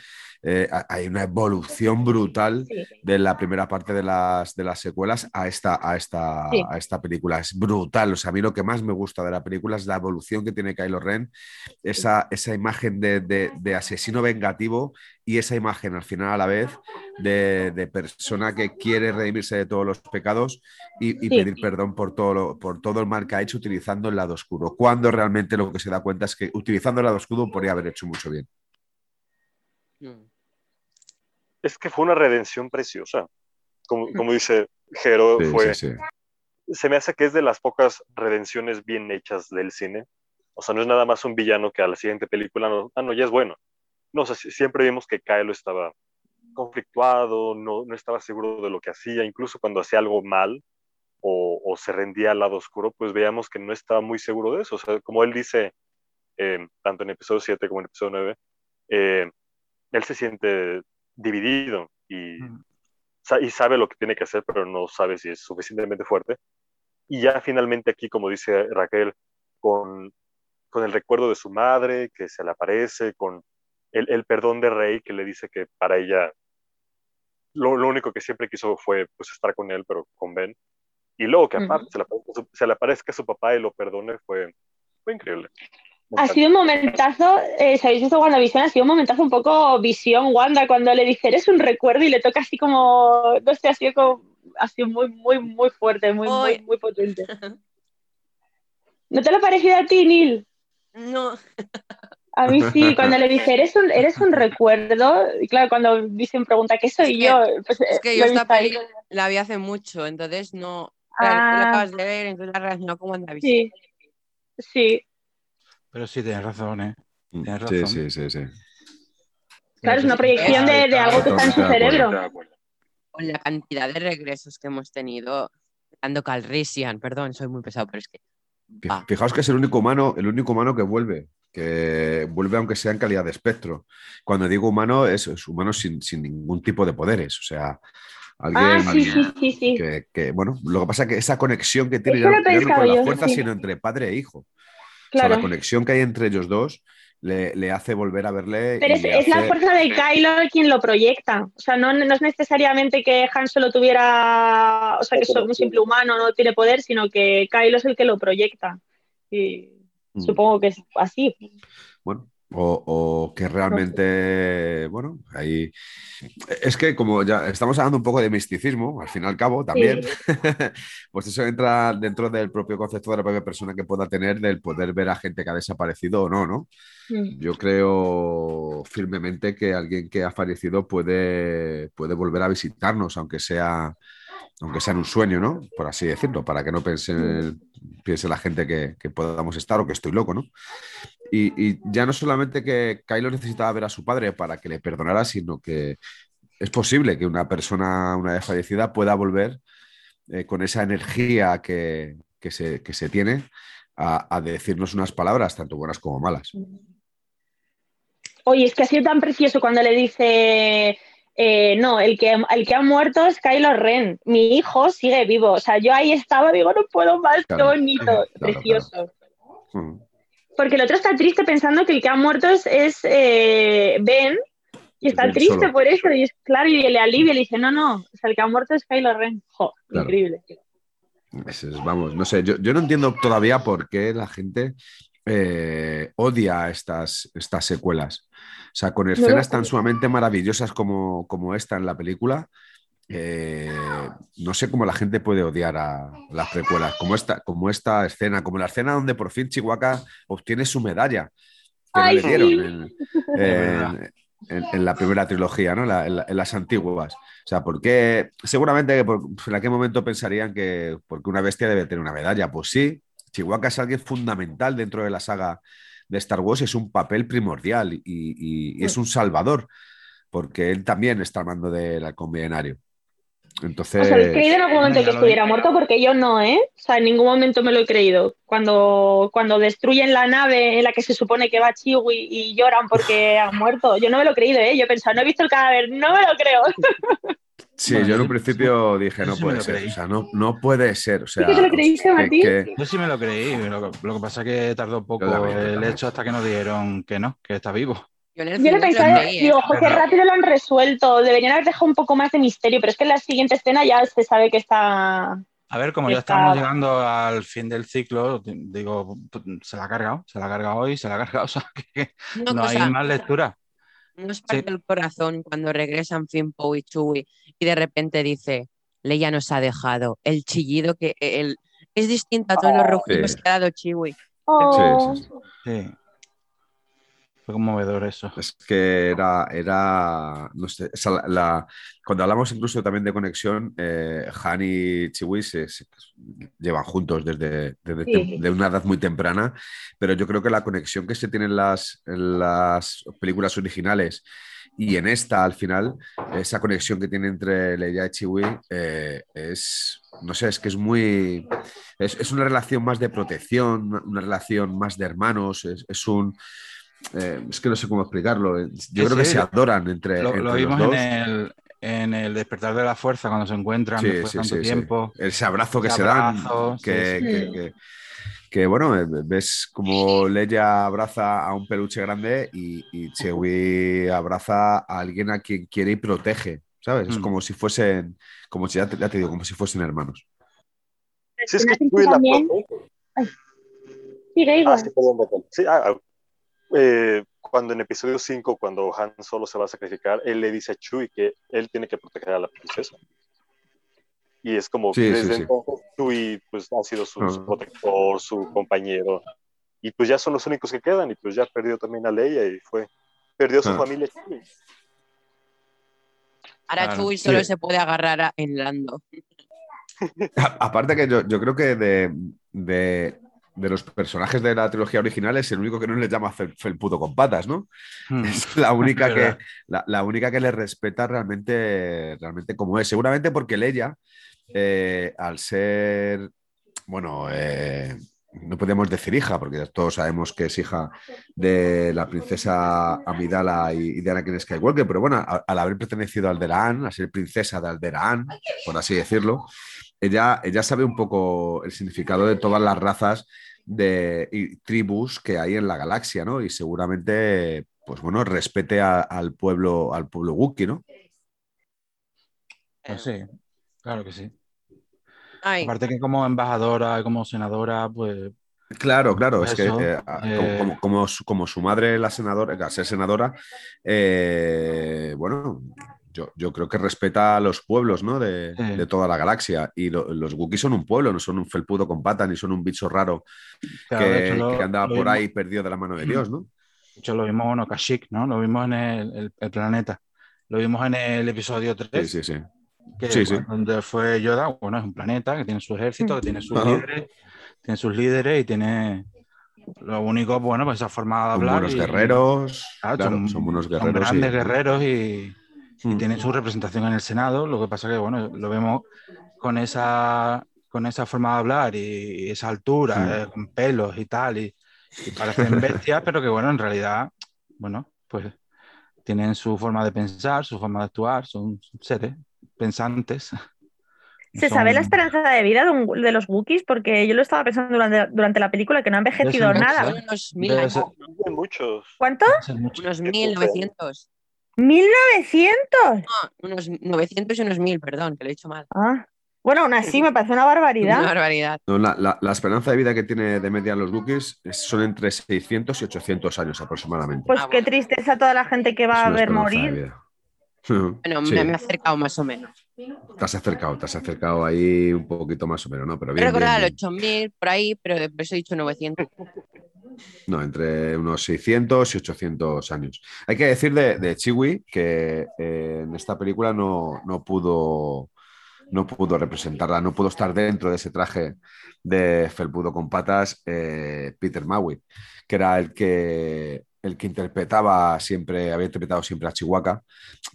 eh, ha- hay una evolución brutal Sí. de la primera parte de las, de las secuelas a esta, a, esta, Sí. a esta película. Es brutal. O sea, a mí lo que más me gusta de la película es la evolución que tiene Kylo Ren, esa, esa imagen de, de- de asesino vengativo y esa imagen al final a la vez vez de, de persona que quiere redimirse de todos los pecados y, y Sí. pedir perdón por todo, lo- por todo el mal que ha hecho utilizando el lado oscuro. Cuando realmente lo que se da cuenta es que utilizando el lado oscuro podría haber hecho mucho bien. Mm. Es que fue una redención preciosa. Como, como dice Jero, Sí, fue, sí, sí. se me hace que es de las pocas redenciones bien hechas del cine. O sea, no es nada más un villano que a la siguiente película, no, ah, no, ya es bueno. No, o sea, siempre vimos que Kylo estaba conflictuado, no, no estaba seguro de lo que hacía, incluso cuando hacía algo mal o, o se rendía al lado oscuro, pues veíamos que no estaba muy seguro de eso. O sea, como él dice, eh, tanto en episodio 7 como en episodio 9, eh, él se siente dividido y, Mm. y sabe lo que tiene que hacer, pero no sabe si es suficientemente fuerte. Y ya finalmente aquí, como dice Raquel, con, con el recuerdo de su madre que se le aparece, con el, el perdón de Rey que le dice que para ella lo, lo único que siempre quiso fue pues, estar con él, pero con Ben. Y luego que aparte se, le aparezca su, se le aparezca su papá y lo perdone fue, fue increíble. Ha sido un momentazo, eh, si habéis visto WandaVision, ha sido un momentazo un poco visión Wanda cuando le dice eres un recuerdo y le toca así como, no sé, ha sido como, ha sido muy, muy, muy fuerte, muy, muy, Oy. muy potente. ¿No te lo ha parecido a ti, Neil? No, A mí sí, cuando le dice eres un, eres un recuerdo, y claro, cuando dicen pregunta ¿qué soy Es que- yo? Pues, es eh, que yo esta peli la vi hace mucho, entonces no. Claro, tú la Ah. acabas de ver, entonces la relaciono con WandaVision. Sí, sí. Pero sí, tienes razón, ¿eh? Tienes Sí, razón. sí, sí, sí. Claro, es una proyección de, de algo que está en su cerebro. Con la cantidad de regresos que hemos tenido. Ando Calrissian, perdón, soy muy pesado, pero es que. Va. Fijaos que es el único humano, el único humano que vuelve, que vuelve aunque sea en calidad de espectro. Cuando digo humano, es, es humano sin, sin ningún tipo de poderes. O sea, alguien Ah, sí, sí, sí, sí. que, que, bueno, lo que pasa es que esa conexión que tiene ya, ya no con la fuerza, sí. sino entre padre e hijo. O sea, Claro. la conexión que hay entre ellos dos le, le hace volver a verle. Pero es, la fuerza de Kylo quien lo proyecta. O sea, no, no es necesariamente que Han solo tuviera, o sea, que es un simple humano, no tiene poder, sino que Kylo es el que lo proyecta. Y Mm. supongo que es así. Bueno, o, o que realmente, bueno, ahí. Es que como ya estamos hablando un poco de misticismo, al fin y al cabo, también, pues eso entra dentro del propio concepto de la propia persona que pueda tener del poder ver a gente que ha desaparecido o no, ¿no? Mm. Yo creo firmemente que alguien que ha fallecido puede, puede volver a visitarnos, aunque sea, aunque sea en un sueño, ¿no? Por así decirlo, para que no piense, la gente que, podamos estar o que estoy loco, ¿no? Y, ya no solamente que Kylo necesitaba ver a su padre para que le perdonara, sino que es posible que una persona, una vez fallecida, pueda volver eh, con esa energía que, que se, que se tiene a decirnos unas palabras, tanto buenas como malas. Oye, es que ha sido tan precioso cuando le dice, eh, no, el que, el que ha muerto es Kylo Ren, mi hijo sigue vivo. O sea, yo ahí estaba, digo, no puedo más, qué bonito, Claro, precioso. Mm. Porque el otro está triste pensando que el que ha muerto es, es, eh, Ben y está Ben triste solo. por eso. Y es claro, y le alivia, le dice, no, no, o sea, el que ha muerto es Kylo Ren. Jo, increíble. Es- vamos, no sé, yo, yo no entiendo todavía por qué la gente eh, odia estas, estas secuelas. O sea, con escenas tan sumamente maravillosas como, como esta en la película, eh, no sé cómo la gente puede odiar a las precuelas, como esta, como esta escena, como la escena donde por fin Chihuahua obtiene su medalla que no le dieron sí. en, en- en- en la primera trilogía, ¿no? La- en, la- en las antiguas. O sea, porque seguramente que por- en aquel momento pensarían que porque una bestia debe tener una medalla. Pues sí, Chihuahua es alguien fundamental dentro de la saga de Star Wars, es un papel primordial y, y- y es un salvador, porque él también está al mando del halcón milenario. Entonces, ¿Os habéis creído en algún momento que estuviera muerto? Porque yo no, ¿eh? O sea, en ningún momento me lo he creído. Cuando, cuando destruyen la nave en la que se supone que va Chiwi y lloran porque han muerto, yo no me lo he creído, ¿eh? Yo he pensado, no he visto el cadáver, no me lo creo. sí, Bueno, yo en un principio dije, no sí puede ser, creí. o sea, no, no puede ser, o sea, que te lo creíste, Martín? que- Yo sí me lo creí. Lo que, lo que pasa es que tardó poco también, el hecho hasta que nos dijeron que no, que está vivo. Yo en el Yo lo ¿eh? digo, ojo, qué rápido lo han resuelto. Deberían haber dejado un poco más de misterio, pero es que en la siguiente escena ya se sabe que está. A ver, como ya Está- estamos llegando al fin del ciclo, digo, se la ha cargado, se la ha cargado hoy, se la ha cargado, o sea, que no cosa, hay más lectura. Nos parte el corazón cuando regresan Finpo y Chewie y de repente dice, Leia nos ha dejado. El chillido que el, es distinto a todos los rugidos Sí. que ha dado Chewie. Oh, Sí, sí, sí. Fue conmovedor eso. Es que era, era no sé, esa la- la- cuando hablamos incluso también de conexión, eh, Han y Chewie se, se- llevan juntos desde, desde Sí. tem- de una edad muy temprana, pero yo creo que la conexión que se tiene en las, en las películas originales y en esta al final, esa conexión que tiene entre Leia y Chewie eh, es, no sé, es que es muy, es, es una relación más de protección, una, una relación más de hermanos, es, es un... eh, es que no sé cómo explicarlo. Yo Sí, creo que sí, se adoran entre, Lo, entre lo los vimos dos. en el, en el despertar de la fuerza cuando se encuentran Sí, después sí, tanto sí, sí. tiempo. Ese abrazo que Ese se dan, abrazo, que, sí. que- que- que, bueno, eh, ves como Leia abraza a un peluche grande y, y Chewie abraza a alguien a quien quiere y protege, ¿sabes? Es Mm. como si fuesen, como si ya te, ya te digo, como si fuesen hermanos. Sí, es que la también- protege. Sigue Ah, perdón. Sí, ah, ah, eh, cuando en episodio 5, cuando Han solo se va a sacrificar, él le dice a Chewie que él tiene que proteger a la princesa. Y es como Sí, sí, desde sí. entonces Chewie pues, ha sido su, su Ajá. protector, su compañero. Y pues ya son los únicos que quedan. Y pues ya perdió también a Leia y fue. Perdió a su Ah. familia Chewie. Ahora Claro, Chewie solo sí. se puede agarrar a- en Lando. A- Aparte que yo, yo creo que de, de- de los personajes de la trilogía original es el único que no les llama fel, felpudo con patas, ¿no? Mm. Es la única Es que, la, la única que le respeta realmente, realmente como es. Seguramente porque Leia, eh, al ser, bueno, eh, no podemos decir hija, porque todos sabemos que es hija de la princesa Amidala y, de Anakin Skywalker, pero bueno, a- al haber pertenecido al Alderaan, a ser princesa de Alderaan, por así decirlo, ella, ella sabe un poco el significado de todas las razas de y tribus que hay en la galaxia, ¿no? Y seguramente, pues bueno, respete a- al pueblo, al pueblo Wookiee, ¿no? Pues sí, claro que sí. Ay, Aparte que como embajadora como senadora, pues Claro, claro, es que eh, eh, como, como- como su, como su madre, la senadora, al ser senadora, eh, bueno, yo, yo creo que respeta a los pueblos, ¿no? De, Sí. de toda la galaxia. Y lo- los Wookiees son un pueblo, no son un felpudo con pata, ni son un bicho raro claro, que, hecho, lo- que anda lo por vimos- ahí perdido de la mano de Dios, ¿no? de hecho, lo vimos en Okashik, ¿no? Lo vimos en el, el- el planeta. Lo vimos en el episodio 3, Sí, sí, sí. Que, sí, sí. donde fue Yoda. Bueno, es un planeta que tiene su ejército, que tiene sus Ajá. líderes, tiene sus líderes y tiene lo único, bueno, pues esa forma de Son hablar. buenos y- guerreros, Claro, claro, son, son guerreros. grandes y- guerreros y, y Mm. tienen su representación en el Senado. Lo que pasa que, bueno, lo vemos con esa, con esa forma de hablar y esa altura, Mm. eh, con pelos y tal, y, y parecen bestias, pero que, bueno, en realidad, bueno, pues tienen su forma de pensar, su forma de actuar, son seres pensantes. ¿Se Son- sabe la esperanza de vida de, un- de los Wookiees? Porque yo lo estaba pensando durante, durante la película, que no ha envejecido Debe ser- nada. son unos mil Debe años, ser- muchos. ¿Cuánto? Unos Ciento mil novecientos. ¿1900? No, unos 900 y unos mil, perdón, que lo he dicho mal. Ah. Bueno, aún así me parece una Una barbaridad. barbaridad. No, la, la- la esperanza de vida que tiene de media los Wookiees es- son entre 600 y 800 años aproximadamente. Pues Ah, qué bueno. tristeza toda la gente que va Es a una ver morir. Bueno, sí. me, he acercado más o menos. Te has acercado, te has acercado ahí un poquito más o menos, ¿no? Pero bien, recordado bien. 8000 por ahí, pero eso he dicho 900. No, entre unos 600 y 800 años. Hay que decir de, de Chewie que eh, en esta película no, no pudo no pudo representarla, no pudo estar dentro de ese traje de felpudo con patas eh, Peter Maui, que era el que el que interpretaba siempre, había interpretado siempre a Chihuahua,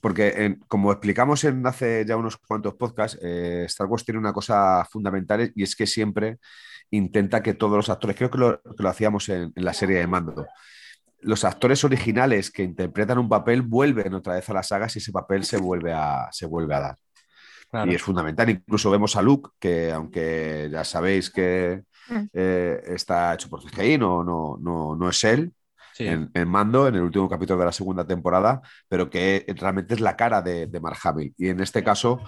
porque en- como explicamos en hace ya unos cuantos podcasts, eh, Star Wars tiene una cosa fundamental y es que siempre intenta que todos los actores, creo que lo, que lo hacíamos en, en la serie de Mando, los actores originales que interpretan un papel vuelven otra vez a las sagas y ese papel se vuelve a, se vuelve a dar. Claro. Y es fundamental. Incluso vemos a Luke, que aunque ya sabéis que Mm. eh, está hecho por CGI, no, no, no, no es él, Sí. en, en Mando, en el último capítulo de la segunda temporada, pero que realmente es la cara de, de Mark Hamill. Y en este caso,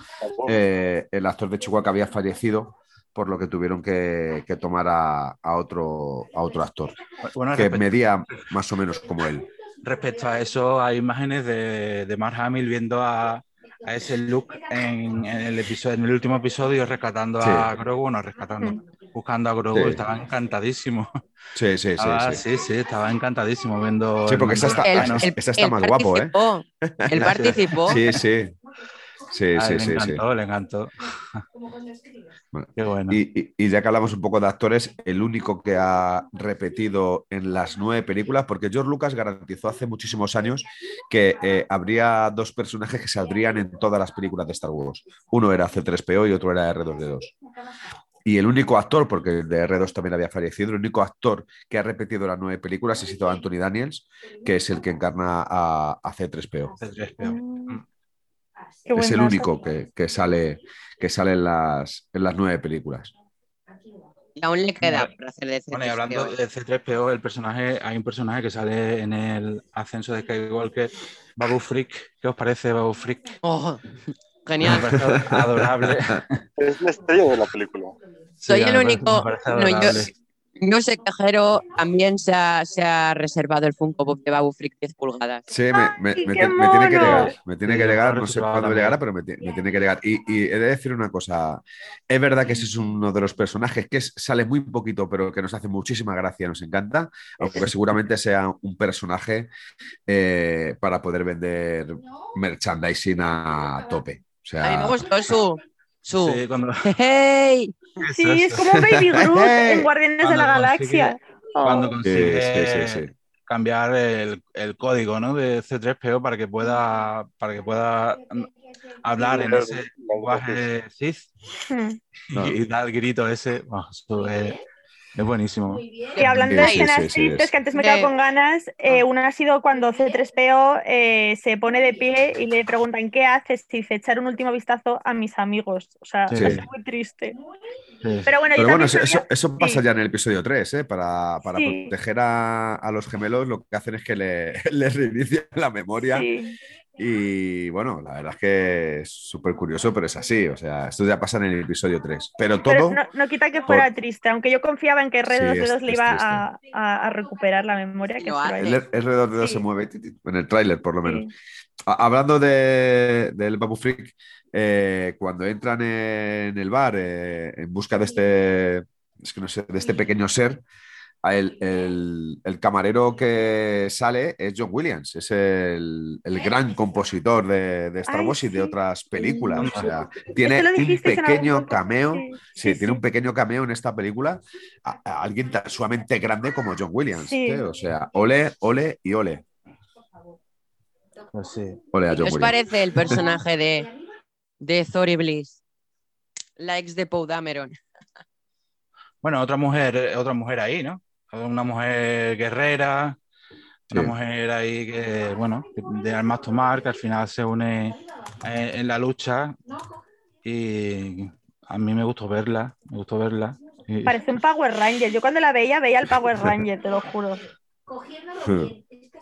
eh, el actor de Chihuahua había fallecido, por lo que tuvieron que, que tomar a, a otro, a otro actor, Bueno, que medía más o menos como él. respecto a eso, hay imágenes de, de Mark Hamill viendo a, a ese Luke en, en el episodio, en el último episodio rescatando Sí. a Grogu, no rescatando, buscando a Grogu, Sí. estaba encantadísimo. Sí, sí, sí. Estaba- sí. sí, sí, estaba encantadísimo viendo. Sí, el porque esa está- ah, el- ese está más guapo, ¿eh? Él participó. Sí, sí. Sí, Ah, sí, le sí, sí. encantó, le encantó. Bueno, Qué bueno. Y, y- y ya que hablamos un poco de actores, el único que ha repetido en las nueve películas, porque George Lucas garantizó hace muchísimos años que eh, habría dos personajes que saldrían en todas las películas de Star Wars. Uno era C3PO y otro era R2D2. Y el único actor, porque el de R2 también había fallecido, el único actor que ha repetido las nueve películas ha sido Anthony Daniels, que es el que encarna a, a C3PO. C3PO. Mm. Qué Es el único que, que sale, que sale en, las, en las nueve películas. Y aún le queda Bueno, por hacer de Bueno, y hablando C3PO. de C3PO, el personaje, hay un personaje que sale en el ascenso de Skywalker, Babu Freak. ¿Qué os parece Babu Freak? Oh, genial. adorable. Es la estrella de la película. Soy Sí, el único- no, yo- sé que Jero también se ha, se ha reservado el Funko Pop de Babu Freak 10 pulgadas. Sí, me, me- ¡Ay, me qué ti- me tiene que llegar. Me tiene Sí, que llegar. No sé cuándo llegará, pero me, ti- me tiene que llegar. Y, y he de decir una cosa. Es verdad que ese es uno de los personajes que es- sale muy poquito, pero que nos hace muchísima gracia, nos encanta. Aunque seguramente sea un personaje eh, para poder vender merchandising a tope. O A mí me sea, gustó su. su Sí, cuando, ¡Hey! Sí, es como Baby Groot en Guardianes de la consigue- Galaxia. Oh. cuando sí, consigue sí, sí, sí. cambiar el, el código ¿no? de C3PO para que pueda, para que pueda hablar en ese lenguaje Sith Mm. No. y, y dar el grito ese. Eso es, es buenísimo. Y hablando de sí, escenas sí, sí, tristes, es. que antes me he quedado De- con ganas, eh, una ha sido cuando C3PO eh, se pone de pie y le preguntan ¿qué haces? Y dice echar un último vistazo a mis amigos. O sea, Sí. es muy triste. Sí. Pero bueno, yo Pero bueno, eso, sabía- eso- eso pasa sí. ya en el episodio 3, ¿eh? Para, para Sí. proteger a, a los gemelos, lo que hacen es que le, les reinician la memoria. Y bueno, la verdad es que es súper curioso, pero es así. O sea, esto ya pasa en el episodio 3. Pero todo. Pero no, no quita que fuera triste, aunque yo confiaba en que Sí, R2D2 es- le iba a, a- a recuperar la memoria. Que el hecho. R- R2D2 Sí. se mueve en el tráiler, por lo menos. Sí. Hablando de, del Babu Freak, eh, cuando entran en el bar eh, en busca de este, es que no sé, de este pequeño ser, el, el- el camarero que sale es John Williams, es el, el gran compositor de, de Star Ay, Wars y de sí. otras películas. O sea, tiene un pequeño cameo. sí. Sí, Sí, tiene un pequeño cameo en esta película. A, a alguien tan sumamente grande como John Williams. Sí. ¿eh? O sea, ole, ole y ole. Pues sí. Ole a ¿Qué os parece el personaje de, de Thori Bliss? La ex de Poe Dameron. Bueno, otra mujer, otra mujer ahí, ¿no? Una mujer guerrera, una Sí. mujer ahí que, bueno, de armas tomar, que al final se une eh, en la lucha y a mí me gustó verla, me gustó verla. Y- Parece un Power Ranger. Yo cuando la veía, veía el Power Ranger, te lo juro.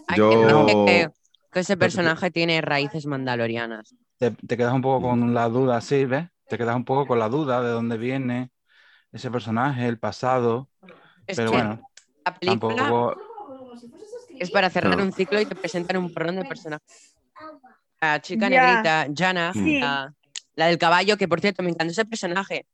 Hay Yo- que, que ese personaje tiene raíces mandalorianas. te, te quedas un poco con la duda, sí, ¿ves? Te quedas un poco con la duda de dónde viene ese personaje, el pasado, Es pero que bueno, la película tampoco... es para cerrar No. un ciclo y te presentan un porrón de personajes. La chica Ya. negrita, Jana, Sí. la, la del caballo, que por cierto me encantó ese personaje.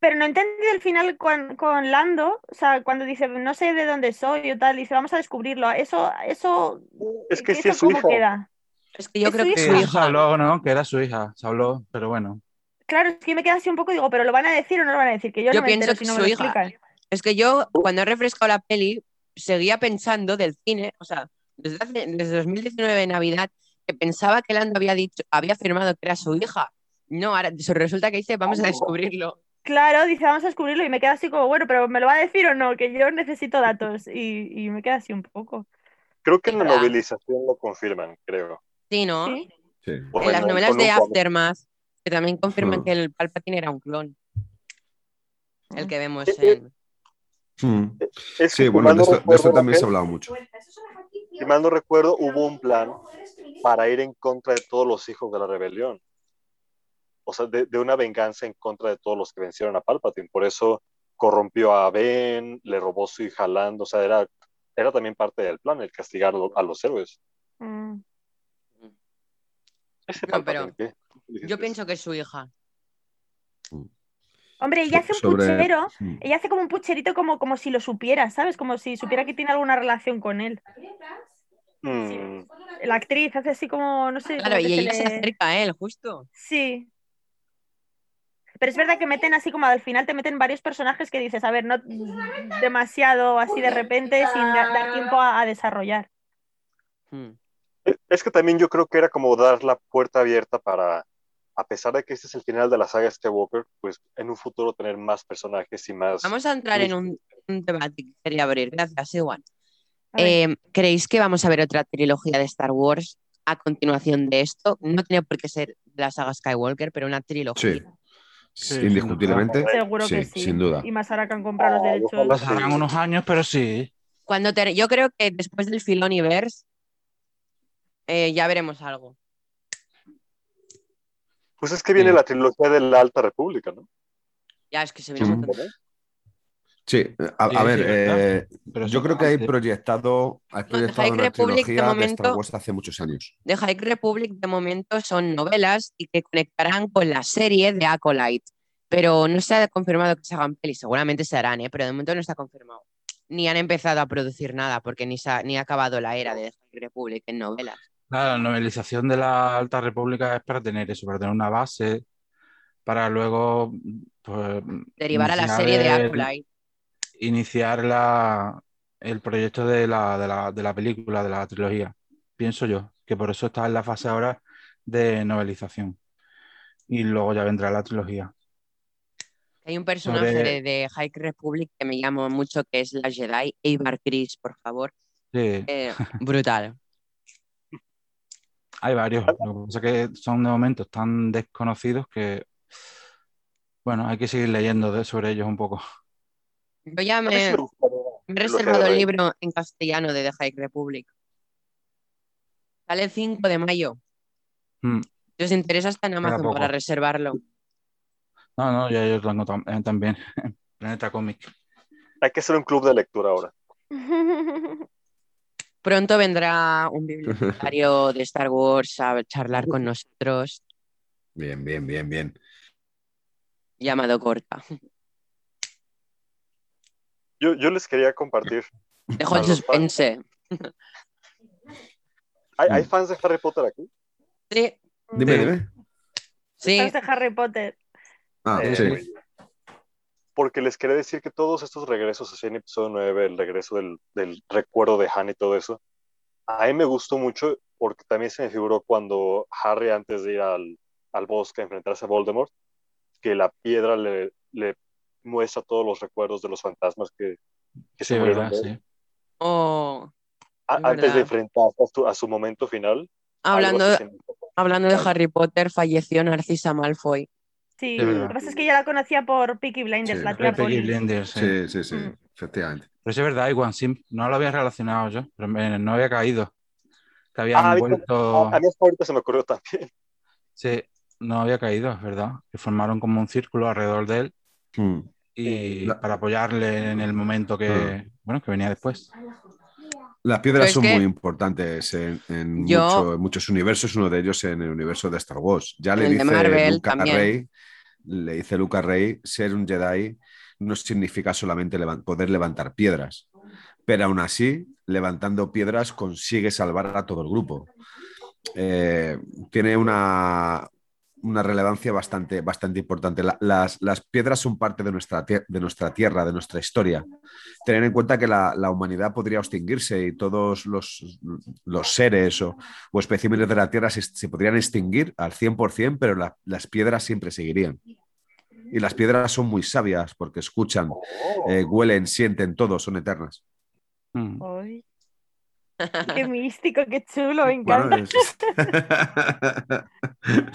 Pero no entendí el final con, con Lando, o sea, cuando dice, no sé de dónde soy o tal, dice, vamos a descubrirlo. Eso, eso, Es que sí ¿eso es su hija. queda? Es que yo Es creo su que su se hija. habló, ¿no? Que era su hija, se habló, pero bueno. Claro, es que me queda así un poco, digo, pero ¿lo van a decir o no lo van a decir? Que yo, Yo no me pienso entero que si no su me lo hija. explican. Es que yo, cuando he refrescado la peli, seguía pensando del cine, o sea, desde, hace- desde 2019 de Navidad, que pensaba que Lando había dicho, había afirmado que era su hija. No, ahora resulta que dice, vamos a descubrirlo. Claro, dice, vamos a descubrirlo y me queda así como, bueno, pero ¿me lo va a decir o no? Que yo necesito datos y, y me queda así un poco. Creo que en la novelización lo confirman, creo. Sí, ¿no? ¿Sí? Sí. O En las novelas de. Aftermath, que también confirman Hmm. que el Palpatine era un clon. El que vemos en... Mm. Es Sí, que, bueno, de esto, de esto recuerdo, también se ha hablado mucho. Si mal no recuerdo, hubo un plan para ir en contra de todos los hijos de la rebelión. O sea, de, de una venganza en contra de todos los que vencieron a Palpatine. Por eso corrompió a Ben, le robó su hija Lando. O sea, era era también parte del plan, el castigar a los héroes. Mm. Ese No, pero Palpatine, ¿qué? Yo pienso que es su hija. Hombre, ella hace un Sobre- puchero, ella hace como un pucherito como, como si lo supiera, ¿sabes? Como si supiera que tiene alguna relación con él. Mm, La actriz hace así como, no sé. Claro, y se ella se le- acerca a él, justo. Sí. Pero es verdad que meten así como al final te meten varios personajes que dices, a ver, no demasiado así de repente sin da- dar tiempo a, a desarrollar. Mm. Es- Es que también yo creo que era como dar la puerta abierta para, a pesar de que este es el final de la saga Skywalker, pues en un futuro tener más personajes y más... Vamos a entrar en un, un debate que quería abrir. Gracias, igual. A ver. ¿Creéis que vamos a ver otra trilogía de Star Wars a continuación de esto? No tiene por qué ser la saga Skywalker, pero una trilogía. Sí. Sí, Indiscutiblemente. Seguro que sí, sí. sin duda. Y más ahora que han comprado los derechos. Pasarán unos años, pero sí. Cuando te- yo creo que después del Filoniverse eh, ya veremos algo. Pues es que viene Sí. la trilogía de la Alta República, ¿no? Ya es que se viene Mm. Sí, a, Sí, a sí, ver, eh, Pero yo creo que hay proyectado, hay proyectado High una Republic, de trilogía de, momento- Star Wars hace muchos años. de High Republic de momento son novelas y que conectarán con la serie de Acolyte. Pero no se ha confirmado que se hagan pelis, seguramente se harán, ¿eh? pero de momento no está confirmado. Ni han empezado a producir nada porque ni, se ha, ni ha acabado la era de High Republic en novelas. La novelización de la Alta República es para tener eso, para tener una base, para luego pues, Derivar a la iniciar serie de el- Acolyte. iniciar la, el proyecto de la, de, la, de la película, de la trilogía. Pienso yo, que por eso está en la fase ahora de novelización. Y luego ya vendrá la trilogía. Hay un personaje Sobre- de, de High Republic que me llama mucho, que es la Jedi, Eibar Chris, por favor. Sí, Eh, brutal. Hay varios. Lo que pasa es que son de momentos tan desconocidos que, bueno, hay que seguir leyendo de- sobre ellos un poco. Yo ya me, he reservado el libro en castellano de The High Republic. Sale el 5 de mayo. Mm. Si os interesa, está en Amazon para reservarlo. No, no, ya yo lo tengo tam- eh, también. Planeta Comic. Hay que hacer un club de lectura ahora. Pronto vendrá un bibliotecario de Star Wars a charlar con nosotros, Bien, bien, bien, bien. llamado Corta. Yo, yo les quería compartir. Dejo el suspense. ¿Hay, hay Mm. fans de Harry Potter aquí? Sí, Dime, dime. sí. Fans de Harry Potter. Ah, Eh, sí. Porque les quería decir que todos estos regresos, así en episodio 9, el regreso del, del recuerdo de Han y todo eso, a mí me gustó mucho porque también se me figuró cuando Harry, antes de ir al, al bosque a enfrentarse a Voldemort, que la piedra le, le muestra todos los recuerdos de los fantasmas que, que Sí, se verdad, sí. Oh, A- antes de enfrentarse a su, a su momento final. de, hablando de Harry Potter, falleció Narcisa Malfoy. Sí, lo que pasa es que yo la conocía por Peaky Blinders, Sí, la tía Peaky. Blinders, sí. Sí, sí, sí, Mm. efectivamente. Pero sí es verdad, Iwan Sim, no lo había relacionado yo, pero me- no había caído. Que Ah, habían a mí- vuelto. A, mí hasta ahorita se me ocurrió también. Sí, no había caído, es verdad. Que formaron como un círculo alrededor de él Mm. y La- para apoyarle en el momento que, bueno, que venía después. Las piedras son que- muy importantes en, en Yo- mucho- en muchos universos, uno de ellos en el universo de Star Wars. Ya le El dice Marvel Luke a también. Rey, le dice Luke a Rey, ser un Jedi no significa solamente poder levantar piedras, pero aún así, levantando piedras consigue salvar a todo el grupo. Eh, tiene una, una relevancia bastante, bastante importante. La- las, las piedras son parte de nuestra, de nuestra tierra, de nuestra historia. Tener en cuenta que la, la humanidad podría extinguirse y todos los, los seres o, o especímenes de la tierra se, se podrían extinguir al 100%, pero la- las piedras siempre seguirían. Y las piedras son muy sabias porque escuchan, Oh. eh, huelen, sienten, todo, son eternas. Mm. Qué místico, qué chulo, me encanta. Bueno, es-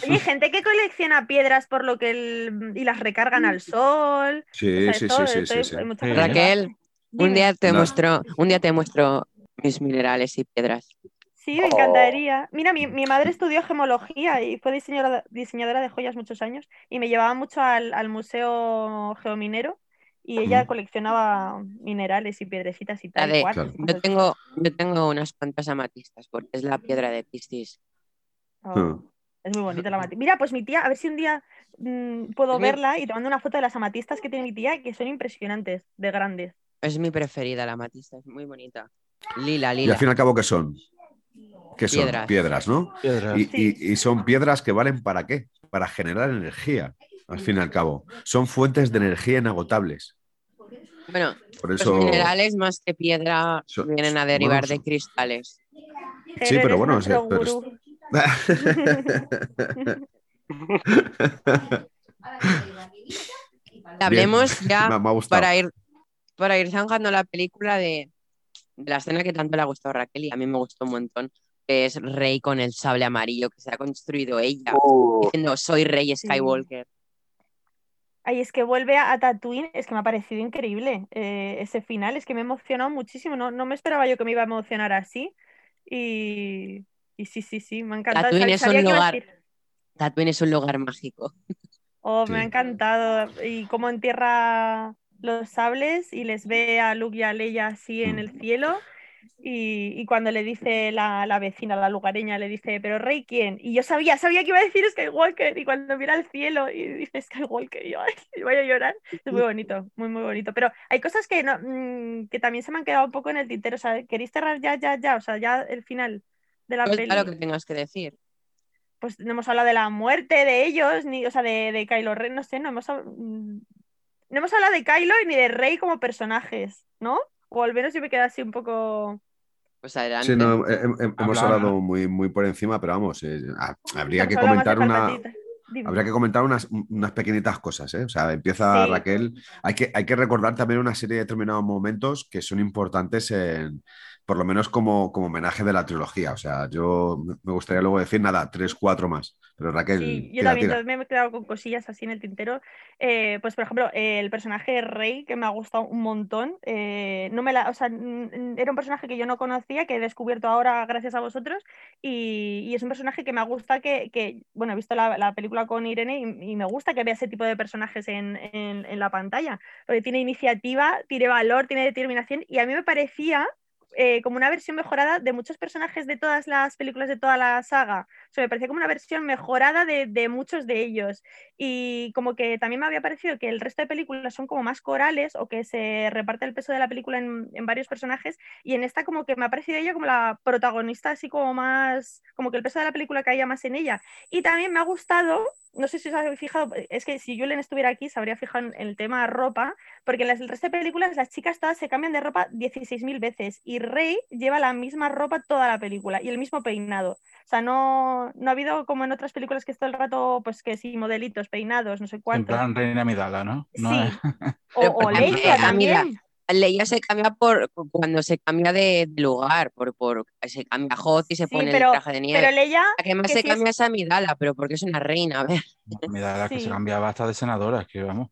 Oye, hay gente que colecciona piedras por lo que el- y las recargan al sol. sí, O sea, sí, sí, sí, sí. Raquel, un día te No. muestro, un día te muestro mis minerales y piedras. Sí, me encantaría. Mira, mi, mi madre estudió gemología y fue diseñadora, diseñadora de joyas muchos años y me llevaba mucho al, al Museo Geominero y ella coleccionaba minerales y piedrecitas y tal. de- cuarzos y Claro. Yo tengo, yo tengo unas cuantas amatistas porque es la piedra de Piscis. Oh, Mm. Es muy bonita la amatista. Mira, pues mi tía, a ver si un día mm, puedo mi- verla y te mando una foto de las amatistas que tiene mi tía, que son impresionantes, de grandes. Es mi preferida, la amatista, es muy bonita. Lila, Y lila. al fin y al cabo, ¿qué son? ¿Qué son? Piedras. Piedras, ¿no? Piedras. Y, Sí. y- y son piedras que valen para qué? Para generar energía, al fin y al cabo. Son fuentes de energía inagotables. Bueno, Por los minerales más que piedra So- vienen a bueno, derivar so- de cristales. Sí, pero bueno, nuestro sí, pero. Hablemos ya me, me ha gustado. para ir, para ir zanjando la película de, de la escena que tanto le ha gustado a Raquel y a mí me gustó un montón, que es Rey con el sable amarillo que se ha construido ella, Uh, diciendo soy Rey Sí. Ay, es que vuelve a, a Tatooine, es que me ha parecido increíble eh, ese final, es que me ha emocionado muchísimo, no, no me esperaba yo que me iba a emocionar así y, y sí, sí, sí, me ha encantado. Tatooine es un lugar- Tatooine es un lugar mágico. Oh, me ha encantado. Y cómo entierra los sables y les ve a Luke y a Leia así en el cielo. Y, y cuando le dice la, la vecina, la lugareña, le dice, ¿pero Rey quién? Y yo sabía, sabía que iba a decir Skywalker. Y cuando mira al cielo y dice Skywalker, y yo ay, voy a llorar. Es muy bonito, muy, muy bonito. Pero hay cosas que, no, mm, que también se me han quedado un poco en el tintero. O sea, ¿queréis cerrar ya, ya, ya? O sea, ya el final de la Suelta peli lo que tengas que decir. pues no hemos hablado de la muerte de ellos, ni, o sea, de, de Kylo Ren, no sé, no hemos, mm, no hemos hablado de Kylo ni de Rey como personajes, ¿no? O al menos yo me quedé así un poco... Pues adelante. Sí, no, he- he- he- hemos Habla, hablado muy, muy por encima, pero vamos, eh, ha- habría que comentar una. Habría que comentar unas, unas pequeñitas cosas, ¿eh? O sea, empieza Sí. Raquel. Hay que, hay que recordar también una serie de determinados momentos que son importantes en, por lo menos como, como homenaje de la trilogía. O sea, yo me gustaría luego decir nada, tres, cuatro más. Pero Raquel, Sí, yo tira, también tira. me he quedado con cosillas así en el tintero. Eh, pues, por ejemplo, eh, el personaje de Rey, que me ha gustado un montón. eh, no me la, o sea, era un personaje que yo no conocía, que he descubierto ahora gracias a vosotros. Y, y es un personaje que me gusta que, que bueno, he visto la, la película con Irene y, y me gusta que vea ese tipo de personajes en, en- en la pantalla. Porque tiene iniciativa, tiene valor, tiene determinación. Y a mí me parecía eh, como una versión mejorada de muchos personajes de todas las películas de toda la saga. O sea, me parecía como una versión mejorada de, de muchos de ellos. Y como que también me había parecido que el resto de películas son como más corales o que se reparte el peso de la película en, en varios personajes. Y en esta como que me ha parecido ella como la protagonista, así como más, como que el peso de la película caía más en ella. Y también me ha gustado, no sé si os habéis fijado, es que si Julen estuviera aquí se habría fijado en el tema ropa, porque en las- el resto de películas las chicas todas se cambian de ropa 16.000 veces y Rey lleva la misma ropa toda la película y el mismo peinado. O sea, no, no ha habido como en otras películas que es todo el rato, pues que sí, modelitos, peinados, no sé En cuántos. plan Reina Midala, ¿no? No Sí. O, o Leia también. Leia se cambia por cuando se cambia de, de lugar, por, por se cambia a Hoth y se Sí, pone pero- el traje de nieve. Pero Leia, La que más que se sí es- cambia es a Midala, pero porque es una reina, a ver. Midala que se cambiaba hasta de senadora, es que vamos.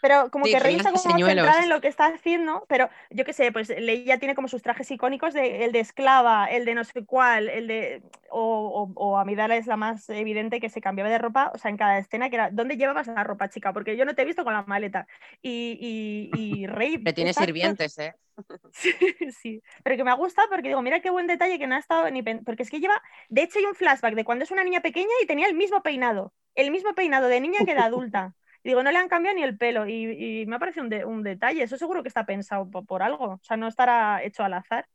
Pero como Sí, que pero Rey está como señuelos. centrada en lo que está haciendo, pero yo qué sé, pues Leia tiene como sus trajes icónicos de el de esclava, el de no sé cuál, el de o, o, o Amidala es la más evidente que se cambiaba de ropa, o sea, en cada escena que era, ¿dónde llevabas la ropa, chica? Porque yo no te he visto con la maleta. Y, y, y Rey Que tiene sirvientes, ¿eh? Sí, sí, pero que me ha gustado porque digo, mira qué buen detalle que no ha estado ni porque es que lleva, de hecho hay un flashback de cuando es una niña pequeña y tenía el mismo peinado, el mismo peinado de niña que de adulta. Digo, no le han cambiado ni el pelo y, me ha parecido un, de- un detalle, eso seguro que está pensado po- por, algo, o sea, no estará hecho al azar.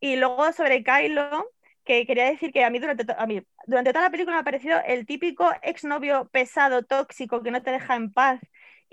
Y luego sobre Kylo, que quería decir que a mí durante, a mí, durante toda la película me ha parecido el típico exnovio pesado, tóxico, que no te deja en paz.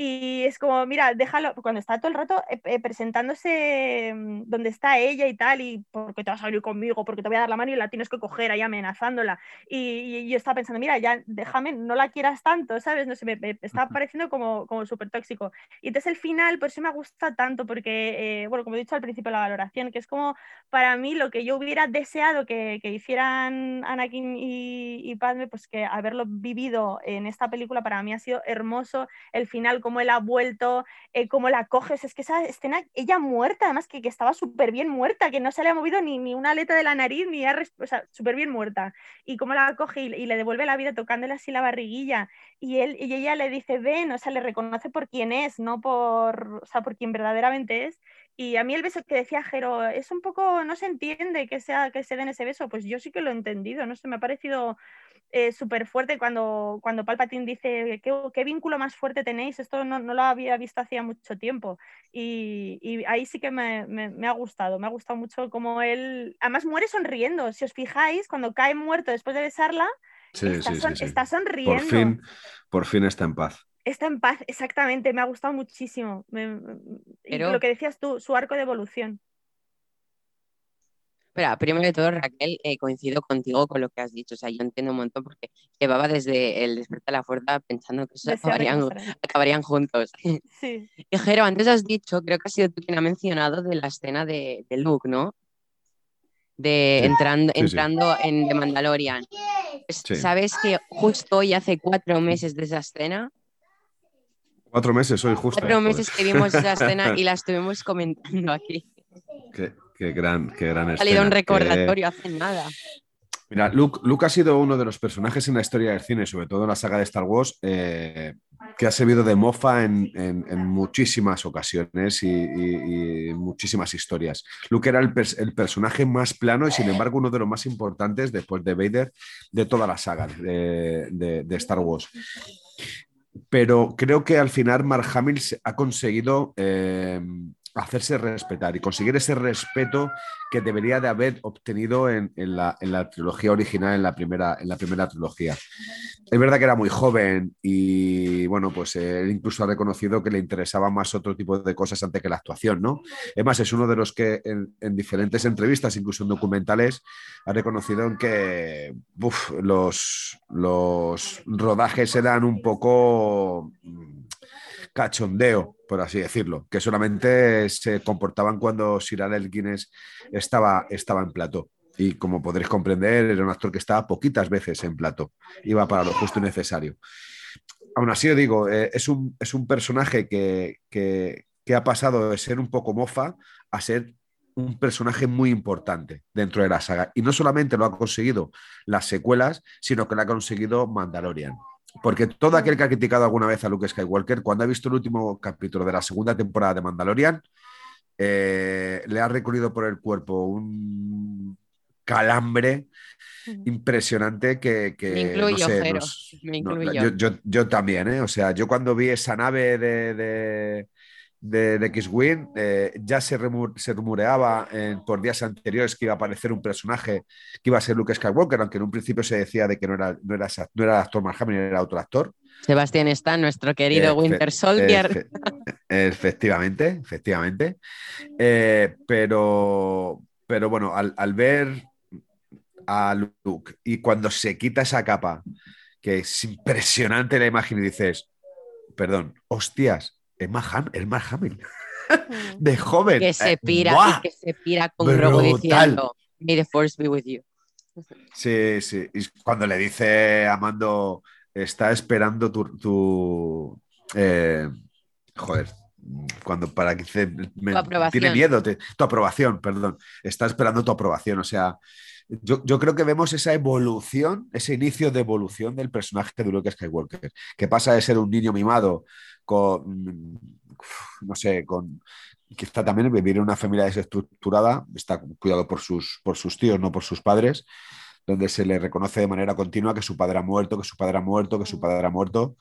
Y es como, mira, déjalo, cuando está todo el rato eh, eh, presentándose mm, donde está ella y tal, y porque te vas a venir conmigo, porque te voy a dar la mano y la tienes que coger ahí amenazándola. Y, y yo estaba pensando, mira, ya déjame, no la quieras tanto, ¿sabes? No sé, me, me está pareciendo como, como súper tóxico. Y entonces el final, por eso me gusta tanto, porque, eh, bueno, como he dicho al principio la valoración, que es como para mí lo que yo hubiera deseado que, que hicieran Anakin y, y Padme, pues que haberlo vivido en esta película para mí ha sido hermoso, el final cómo él ha vuelto, eh, cómo la coges, es que esa escena, ella muerta, además que, que estaba súper bien muerta, que no se le ha movido ni, ni una aleta de la nariz, ni ha, o sea, súper bien muerta, y cómo la coge y, le devuelve la vida tocándole así la barriguilla, y, él, y ella le dice, ven, o sea, le reconoce por quién es, no por, o sea, por quién verdaderamente es, y a mí el beso que decía Jero es un poco, no se entiende que, sea, que se den ese beso, pues yo sí que lo he entendido, no sé, me ha parecido eh, súper fuerte cuando, cuando Palpatine dice ¿qué, vínculo más fuerte tenéis, esto no, lo había visto hacía mucho tiempo y, ahí sí que me, ha gustado, me ha gustado mucho como él, además muere sonriendo, si os fijáis, cuando cae muerto después de besarla, está, sonriendo. Por fin, por fin está en paz. Está en paz, exactamente, me ha gustado muchísimo. Y lo que decías tú, su arco de evolución. Espera, primero de todo, Raquel, eh, coincido contigo con lo que has dicho. O sea, yo entiendo un montón porque llevaba desde el despertar de la fuerza pensando que eso acabarían, juntos. Sí. Y Jero, antes has dicho, creo que ha sido tú quien ha mencionado de la escena de, Luke, ¿no? De entrando, entrando en The Mandalorian. ¿Sabes que justo hoy hace cuatro meses de esa escena? Cuatro meses, hoy justo. Cuatro meses que vimos esa escena y la estuvimos comentando aquí. ¿Qué? Qué gran, qué gran Ha salido un recordatorio hace nada. Mira, Luke, Luke, ha sido uno de los personajes en la historia del cine, sobre todo en la saga de Star Wars, eh, que ha servido de mofa en, muchísimas ocasiones y, muchísimas historias. Luke era el, personaje más plano y, sin embargo, uno de los más importantes después de Vader de toda la saga de, Star Wars. Pero creo que al final Mark Hamill ha conseguido eh, hacerse respetar y conseguir ese respeto que debería de haber obtenido en, la, trilogía original, en la, primera, en la primera trilogía. Es verdad que era muy joven y bueno, pues él incluso ha reconocido que le interesaba más otro tipo de cosas antes que la actuación, ¿no? Es más, es uno de los que en, diferentes entrevistas, incluso en documentales, ha reconocido en que los, los rodajes eran un poco cachondeo, por así decirlo, que solamente se comportaban cuando Sir Alec Guinness estaba, estaba en plato. Y como podréis comprender, era un actor que estaba poquitas veces en plato, iba para lo justo y necesario. Aún así, os digo, eh, es, un, es, un, personaje que, que, que ha pasado de ser un poco mofa a ser un personaje muy importante dentro de la saga. Y no solamente lo ha conseguido las secuelas, sino que lo ha conseguido Mandalorian. Porque todo aquel que ha criticado alguna vez a Luke Skywalker, cuando ha visto el último capítulo de la segunda temporada de Mandalorian, eh, le ha recorrido por el cuerpo un calambre impresionante que... me incluyo, yo, también, ¿eh? O sea, yo cuando vi esa nave de de, de X-Wing. Eh, ya se, rumoreaba por días anteriores que iba a aparecer un personaje que iba a ser Luke Skywalker, aunque en un principio se decía de que no era, no era, no era el actor Mark Hamill, era otro actor. Sebastián está, nuestro querido Winter Soldier. efectivamente, efectivamente. Eh, pero, pero bueno, al, al ver a Luke y cuando se quita esa capa, que es impresionante la imagen y dices, perdón, hostias, es más, Hamill. de joven. Que se eh, pira, que se pira con Grogu diciendo, May the Force be with you. Sí, sí. Y cuando le dice a Mando, está esperando tu. Eh, joder, cuando para que tiene miedo, tu aprobación, perdón, está esperando tu aprobación. O sea, yo, yo, creo que vemos esa evolución, ese inicio de evolución del personaje de Luke Skywalker, que pasa de ser un niño mimado con, no sé, con quizá también vivir en una familia desestructurada, está cuidado por sus, por sus tíos, no por sus padres, donde se le reconoce de manera continua que su padre ha muerto, que su padre ha muerto, que su padre ha muerto.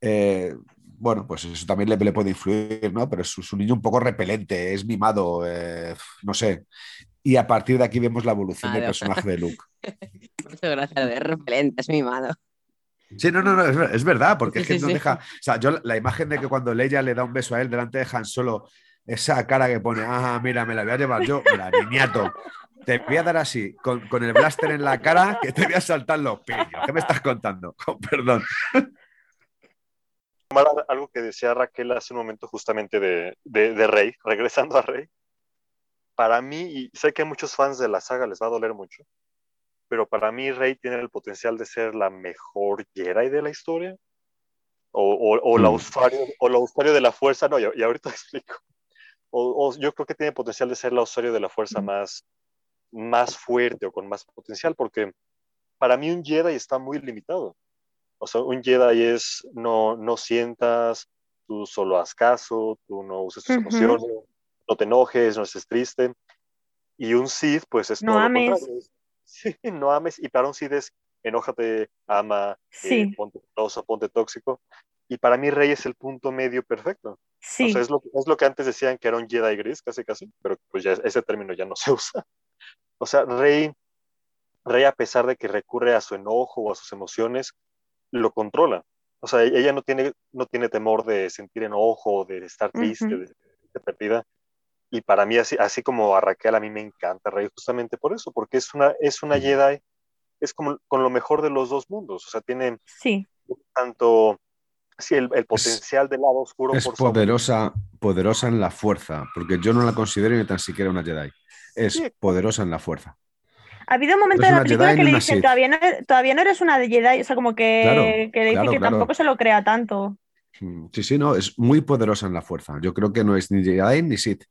Eh, bueno, pues eso también le, le, puede influir, ¿no? Pero es, un niño un poco repelente, es mimado, eh, no sé. Y a partir de aquí vemos la evolución del personaje de Luke. Muchas gracias, es repelente, es mimado. Sí, no, no, no, es, verdad, porque es que no deja. O sea, yo la imagen de que cuando Leia le da un beso a él delante de Han Solo, esa cara que pone, ah, mira, me la voy a llevar yo, la niñato. Te voy a dar así, con, el blaster en la cara, que te voy a saltar los pillos. ¿Qué me estás contando? Con perdón. Algo que decía Raquel hace un momento justamente de, de Rey, regresando a Rey. Para mí, y sé que a muchos fans de la saga les va a doler mucho, pero para mí Rey tiene el potencial de ser la mejor Jedi de la historia. O, la usuario, o la usuario de la fuerza, no, y, ahorita explico. O, yo creo que tiene potencial de ser la usuario de la fuerza más, más fuerte o con más potencial, porque para mí un Jedi está muy limitado. O sea, un Jedi es no, no sientas, tú solo haz caso, tú no uses tus emociones, no te enojes, no estés triste. Y un Sith, pues es no ames. Sí, no ames. Y para un Sith es enójate, ama, eh, ponte celoso, ponte tóxico. Y para mí Rey es el punto medio perfecto. Sí. O sea, es lo, es lo que antes decían que era un Jedi gris, casi casi, pero pues ya ese término ya no se usa. O sea, Rey, Rey a pesar de que recurre a su enojo o a sus emociones, lo controla. O sea, ella no tiene, no tiene temor de sentir enojo, de estar triste, de, perdida. Y para mí, así, así como a Raquel, a mí me encanta Rey justamente por eso, porque es una, es una Jedi, es como con lo mejor de los dos mundos. O sea, tiene sí. tanto sí, el, potencial del lado oscuro. Es poderosa, poderosa en la fuerza, porque yo no la considero ni tan siquiera una Jedi. Es poderosa en la fuerza. Ha habido un momento de la película que le dice, todavía no, todavía no eres una Jedi, o sea, como que, que dice que tampoco se lo crea tanto. Mm, sí, sí, no, es muy poderosa en la fuerza. Yo creo que no es ni Jedi ni Sith.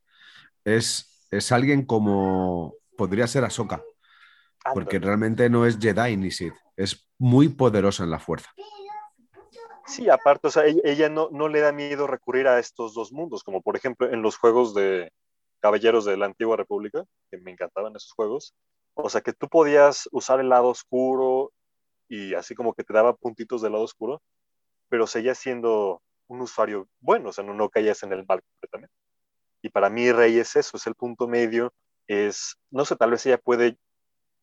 Es, es alguien como podría ser Ahsoka, porque realmente no es Jedi ni Sith, es muy poderosa en la fuerza. Sí, aparte, o sea, ella, no, no le da miedo recurrir a estos dos mundos, como por ejemplo en los juegos de Caballeros de la Antigua República, que me encantaban esos juegos, o sea, que tú podías usar el lado oscuro y así como que te daba puntitos del lado oscuro, pero seguías siendo un usuario bueno, o sea, no, no caías en el mal completamente. Y para mí Rey es eso, es el punto medio, es, no sé, tal vez ella puede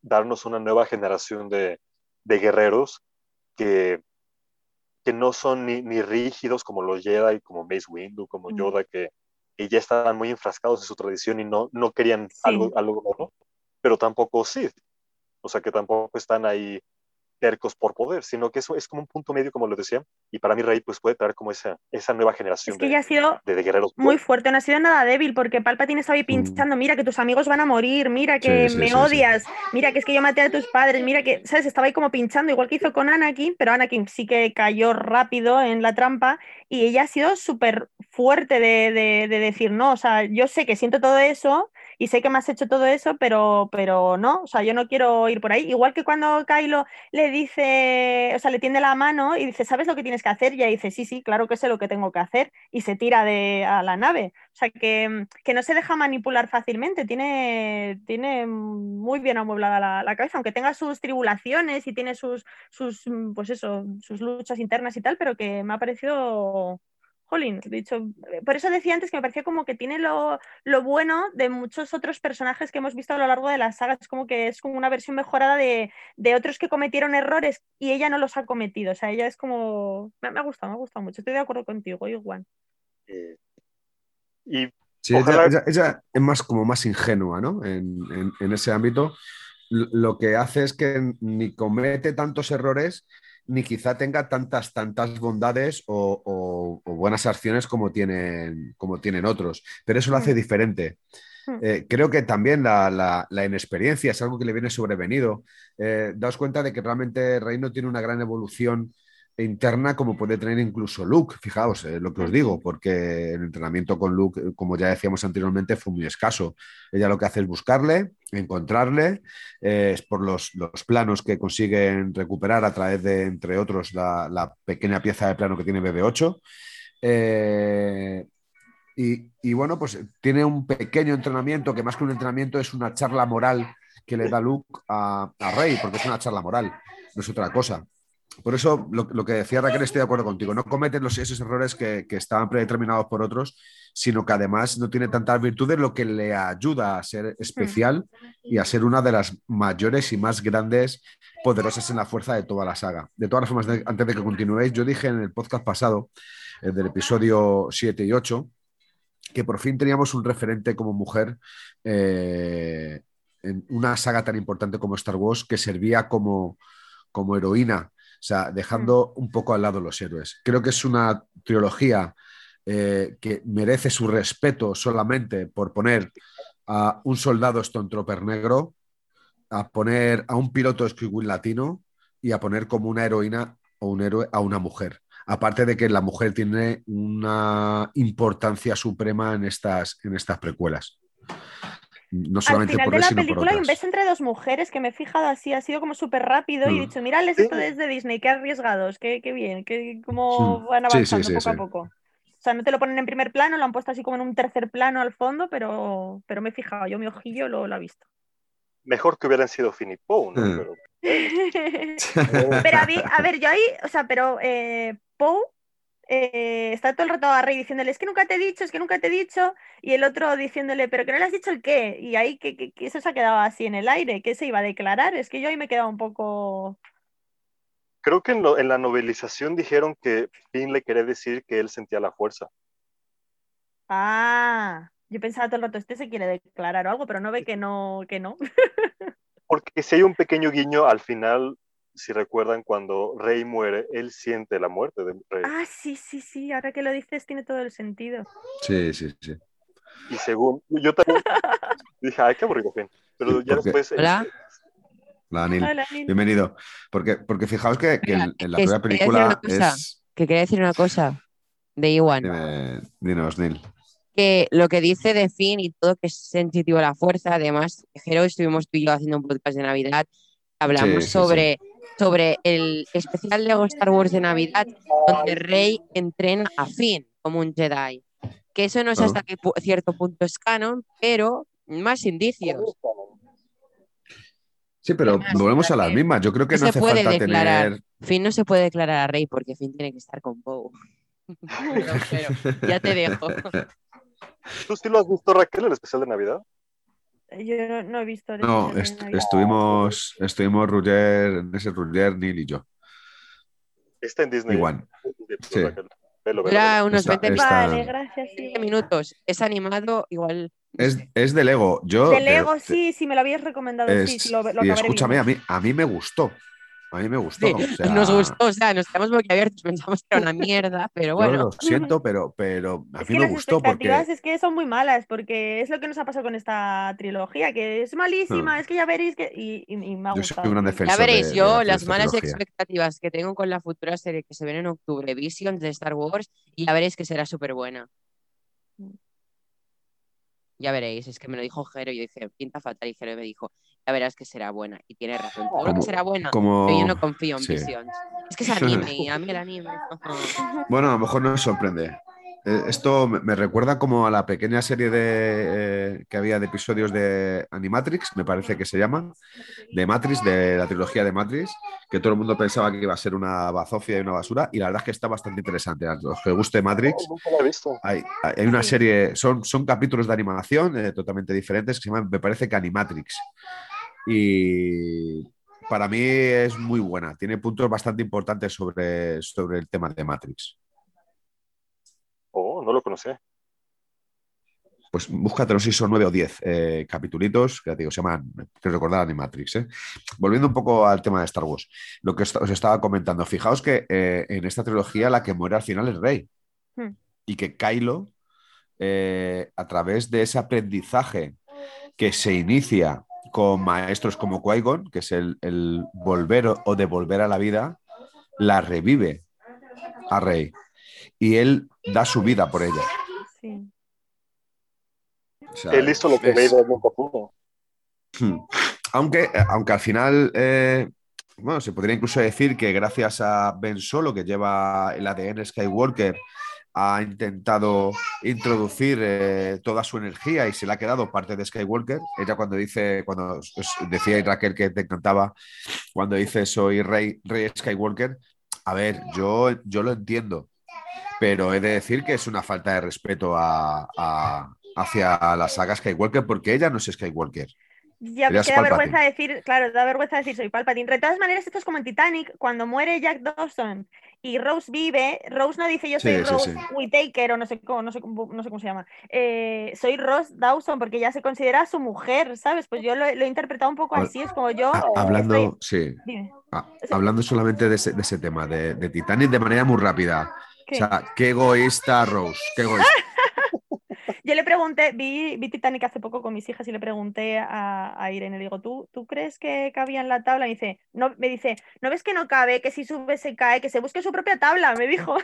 darnos una nueva generación de, de guerreros que, que no son ni, ni, rígidos como los Jedi, como Mace Windu, como Yoda, que, que, ya estaban muy enfrascados en su tradición y no, no querían algo, algo nuevo pero tampoco Sith. O sea, que tampoco están ahí tercos por poder, sino que eso es como un punto medio, como lo decía, y para mí Rey pues puede traer como esa, esa nueva generación es que de, ha sido de, guerreros. Muy fuerte, no ha sido nada débil, porque Palpatine estaba ahí mm. pinchando, mira que tus amigos van a morir, mira que me odias, mira que es que yo maté a tus padres, mira que, ¿sabes? Estaba ahí como pinchando, igual que hizo con Anakin, pero Anakin sí que cayó rápido en la trampa, y ella ha sido súper fuerte de, de, de decir, no, o sea, yo sé que siento todo eso, y sé que me has hecho todo eso, pero, pero no, o sea, yo no quiero ir por ahí. Igual que cuando Kylo le dice, o sea, le tiende la mano y dice, ¿sabes lo que tienes que hacer? Y ella dice, sí, sí, claro que sé lo que tengo que hacer, y se tira de, a la nave. O sea, que, que no se deja manipular fácilmente, tiene, tiene muy bien amueblada la, la, cabeza, aunque tenga sus tribulaciones y tiene sus, sus, pues eso, sus luchas internas y tal, pero que me ha parecido Jolín, dicho, eh, por eso decía antes que me parecía como que tiene lo, bueno de muchos otros personajes que hemos visto a lo largo de la saga. Es como que es como una versión mejorada de, otros que cometieron errores y ella no los ha cometido. O sea, ella es como. Me, ha gustado, me ha gustado mucho. Estoy de acuerdo contigo, igual. Eh, y sí, ella, es más como más ingenua, ¿no? En, en ese ámbito. Lo que hace es que ni comete tantos errores ni quizá tenga tantas, tantas bondades o, buenas acciones como tienen, como tienen otros, pero eso lo hace mm. diferente. Mm. Eh, creo que también la, inexperiencia es algo que le viene sobrevenido. Eh, daos cuenta de que realmente Reino tiene una gran evolución interna como puede tener incluso Luke. Fijaos eh, lo que os digo, porque el entrenamiento con Luke, eh, como ya decíamos anteriormente, fue muy escaso. Ella lo que hace es buscarle, encontrarle, eh, es por los, planos que consiguen recuperar a través de, entre otros, la, pequeña pieza de plano que tiene BB8. Y, bueno, pues tiene un pequeño entrenamiento que más que un entrenamiento es una charla moral que le da Luke a, a Rey, porque es una charla moral, no es otra cosa. Por eso lo, que decía Raquel, estoy de acuerdo contigo. No cometen los, esos errores que, estaban predeterminados por otros, sino que además no tiene tantas virtudes, lo que le ayuda a ser especial y a ser una de las mayores y más grandes, poderosas en la fuerza de toda la saga. De todas formas, antes de que continuéis, yo dije en el podcast pasado, el del episodio 7 y 8, que por fin teníamos un referente como mujer eh, en una saga tan importante como Star Wars que servía como, como heroína sea, dejando mm. un poco al lado los héroes. Creo que es una trilogía eh, que merece su respeto solamente por poner a un soldado Trooper negro, a poner a un piloto Squigwin latino y a poner como una heroína o un héroe a una mujer. Aparte de que la mujer tiene una importancia suprema en estas, en estas precuelas. No Al solamente final por de él, la sino película hay un beso entre dos mujeres que me he fijado así, ha sido como súper rápido y he Mm. dicho, mirales esto desde Disney, qué arriesgados, qué, qué bien, qué, cómo Mm. van Sí, sí, avanzando sí, poco sí. a poco. O sea, no te lo ponen en primer plano, lo han puesto así como en un tercer plano al fondo, pero, pero me he fijado, yo mi ojillo lo, lo ha visto. Mejor que hubieran sido Finn y Poe, ¿no? Mm. Pero, Pero a, mí- a ver, yo ahí, o sea, pero eh, Poe eh, está todo el rato a Rey diciéndole, es que nunca te he dicho, es que nunca te he dicho, y el otro diciéndole, pero que no le has dicho el qué, y ahí que, que- que eso se ha quedado así en el aire, que se iba a declarar, es que yo ahí me he quedado un poco... creo que en, lo- en la novelización dijeron que Finn le quería decir que él sentía la fuerza. Ah, yo pensaba todo el rato, este se quiere declarar o algo, pero no ve que no, que no. Porque si hay un pequeño guiño al final, si recuerdan, cuando Rey muere, él siente la muerte de Rey. Ah, sí, sí, sí, ahora que lo dices tiene todo el sentido. Sí, sí, sí. Y según, yo también dije, ay, qué aburrido Finn. Pero Sí, ya porque- después... Hola. Hola, Nil. Bienvenido. Porque, porque fijaos que, que en, en la primera quería decir película una cosa. es. Que quería decir una cosa de Iwan. Dime, dinos, Neil. que lo que dice de Finn y todo que es sensitivo a la fuerza, además, Jero, estuvimos tú y yo haciendo un podcast de Navidad, hablamos Sí, sí, sobre, sobre el especial Lego Star Wars de Navidad, donde Rey entrena a Finn como un Jedi. Que eso no sé Ah. hasta qué pu- cierto punto es canon, pero más indicios. Sí, pero Además, volvemos a las mismas. Yo creo que no no se hace puede falta declarar. tener. Finn no se puede declarar a Rey porque Finn tiene que estar con Poe. Pero, pero, ya te dejo. ¿Tú sí lo has visto, Raquel, el especial de Navidad? Yo no, no he visto No, est- estuvimos, estuvimos Ruger, en ese Ruger, Neil y yo. Está en Disney. Igual. Sí. Velo, velo, velo. unos Está- 20 está- Vale, gracias, sí. minutos. Es animado, igual. Es, es de Lego. Yo, De te- Lego, sí, sí, me lo habías recomendado, es- sí, sí, lo, lo y escúchame, viendo. a mí, a mí me gustó. A mí me gustó. Sí, o sea, Nos gustó, o sea, nos quedamos boquiabiertos, pensamos que era una mierda, pero yo bueno. lo siento, pero, pero a Es mí que me las gustó expectativas porque. es que son muy malas, porque es lo que nos ha pasado con esta trilogía, que es malísima, Hmm. es que ya veréis que... Y, y- y me ha Yo soy gustado. un gran sí. defensor. Ya veréis, de- de yo de las malas trilogía. expectativas que tengo con la futura serie que se viene en octubre, Visions de Star Wars, y ya veréis que será súper buena. Ya veréis, es que me lo dijo Jero y yo dije, pinta fatal, y Jero me dijo, ya verás que será buena, y tiene razón, todo lo que será buena, Como... pero yo no confío en sí. Visions. Es que es anime, y a mí el anime. Bueno, a lo mejor nos sorprende. Eh, Esto me recuerda como a la pequeña serie de, eh, que había de episodios de Animatrix, me parece que se llama, de Matrix, de la trilogía de Matrix, que todo el mundo pensaba que iba a ser una bazofia y una basura, y la verdad es que está bastante interesante. A los que guste Matrix, No, nunca la he visto. hay, hay una serie, son, son capítulos de animación eh, totalmente diferentes que se llaman, me parece que Animatrix. Y para mí es muy buena, tiene puntos bastante importantes sobre, sobre el tema de Matrix. Oh, no lo conocía. Pues búscatelo si son nueve o diez eh, capitulitos, que te digo, se llaman, que recordar Animatrix. ¿eh? Volviendo un poco al tema de Star Wars, lo que os, os estaba comentando, fijaos que eh, en esta trilogía la que muere al final es Rey Hmm. y que Kylo, eh, a través de ese aprendizaje que se inicia con maestros como Qui-Gon, que es el, el volver o, devolver a la vida, la revive a Rey y él da su vida por ella. Sí. O sea, Él hizo lo que es- Vader nunca pudo. Hmm. Aunque, aunque al final, eh, bueno, se podría incluso decir que gracias a Ben Solo, que lleva el ADN Skywalker, ha intentado introducir eh, toda su energía y se le ha quedado parte de Skywalker. Ella cuando dice, cuando decía Raquel que te encantaba, cuando dice soy rey, rey Skywalker, a ver, yo, yo lo entiendo, pero he de decir que es una falta de respeto a- a- hacia la saga Skywalker porque ella no es Skywalker. Ya, que da vergüenza decir, claro, da vergüenza decir soy Palpatine. De todas maneras, esto es como en Titanic, cuando muere Jack Dawson y Rose vive, Rose no dice yo soy Sí, sí, Rose sí. Whittaker o no sé cómo, no sé, cómo- no sé cómo se llama. Eh, soy Rose Dawson porque ya se considera su mujer, ¿sabes? Pues yo lo, lo he interpretado un poco así, es como yo... Estoy- hablando, sí, Dime. hablando solamente de ese, de ese tema, de, de Titanic de manera muy rápida. ¿qué? O sea, qué egoísta Rose, qué egoísta. Yo le pregunté, vi, vi Titanic hace poco con mis hijas y le pregunté a, a Irene, le digo, ¿tú, ¿tú crees que cabía en la tabla? Y dice, no, me dice, ¿no ves que no cabe? Que si sube se cae, que se busque su propia tabla, me dijo.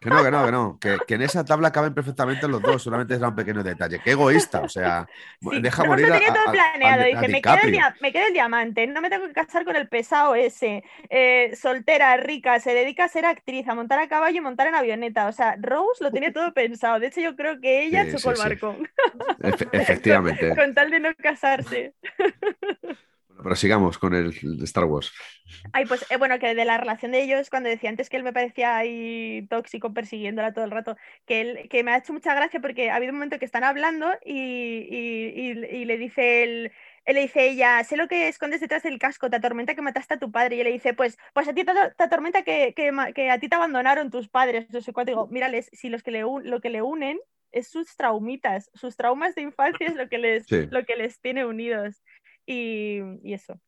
Que no, que no, que no. Que, que en esa tabla caben perfectamente los dos, solamente era un pequeño detalle. Qué egoísta, o sea, Sí, deja no, morir tenía todo a- planeado. a Dije, me queda, el DiCaprio. dia- me queda el diamante, no me tengo que casar con el pesado ese. Eh, soltera, rica, se dedica a ser actriz, a montar a caballo y montar en avioneta. O sea, Rose lo tenía todo pensado. De hecho, yo creo que ella Sí, chocó sí, el Efe- efectivamente. con tal de no casarse. Pero sigamos con el el Star Wars. Ay, pues eh, bueno, que de la relación de ellos, cuando decía antes que él me parecía ahí tóxico persiguiéndola todo el rato, que él, que me ha hecho mucha gracia porque ha habido un momento que están hablando y, y- y- y le dice él, él le dice ella, sé lo que escondes detrás del casco, te atormenta que mataste a tu padre. Y él le dice, pues, pues a ti te, te atormenta que, que, que a ti te abandonaron tus padres. No sé cuánto. Digo, mírales, si los que le, un- lo que le unen es sus traumitas, sus traumas de infancia es lo que les, Sí. lo que les tiene unidos. Y, y eso.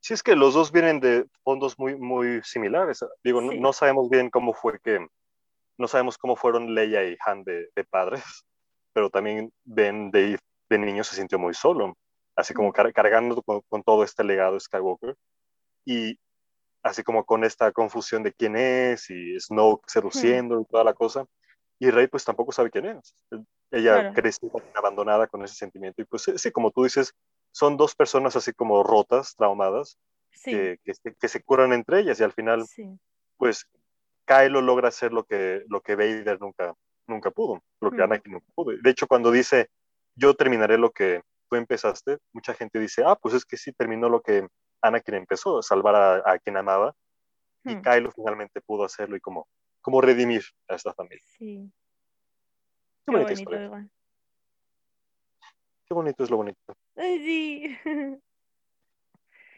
Sí, es que los dos vienen de fondos muy, muy similares. Digo, no, Sí. no sabemos bien cómo fue que, no sabemos cómo fueron Leia y Han de, de padres, pero también Ben de, de niño se sintió muy solo, así como car- cargando con, con todo este legado Skywalker y así como con esta confusión de quién es y Snoke seduciendo y toda la cosa. Y Rey pues tampoco sabe quién es. Ella Claro. creció abandonada con ese sentimiento y pues sí, como tú dices, son dos personas así como rotas, traumadas, Sí, que, que se- que se curan entre ellas y al final, sí. pues, Kylo logra hacer lo que, lo que Vader nunca, nunca pudo, lo que Mm. Anakin nunca pudo. De hecho, cuando dice, yo terminaré lo que tú empezaste, mucha gente dice, ah, pues es que sí terminó lo que Anakin empezó, salvar a, a quien amaba, y Hmm, Kylo finalmente pudo hacerlo y como, como redimir a esta familia. Sí, Qué qué bonito, historia. igual. Qué bonito es lo bonito. Sí.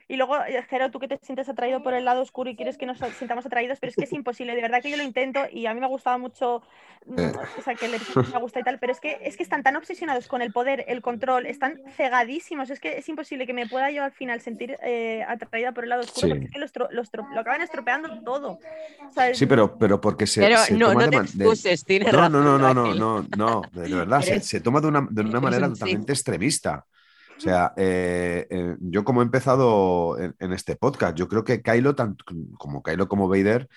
Y luego, eh, Jero, tú que te sientes atraído por el lado oscuro y quieres que nos sintamos atraídos, pero es que es imposible, de verdad que yo lo intento y a mí me ha gustado mucho, mm, Eh. o sea, que el episodio me gusta y tal, pero es que, es que están tan obsesionados con el poder, el control, están cegadísimos, es que es imposible que me pueda yo al final sentir eh, atraída por el lado oscuro, Sí. porque es que los los lo acaban estropeando todo. Sí, pero, pero porque se, Pero se no, toma no te de- No, no, no, no, no, no, no, de verdad, se, se toma de una, de una manera totalmente extremista. O sea, eh, eh, yo como he empezado en, este podcast, yo creo que Kylo, tanto como Kylo como Vader,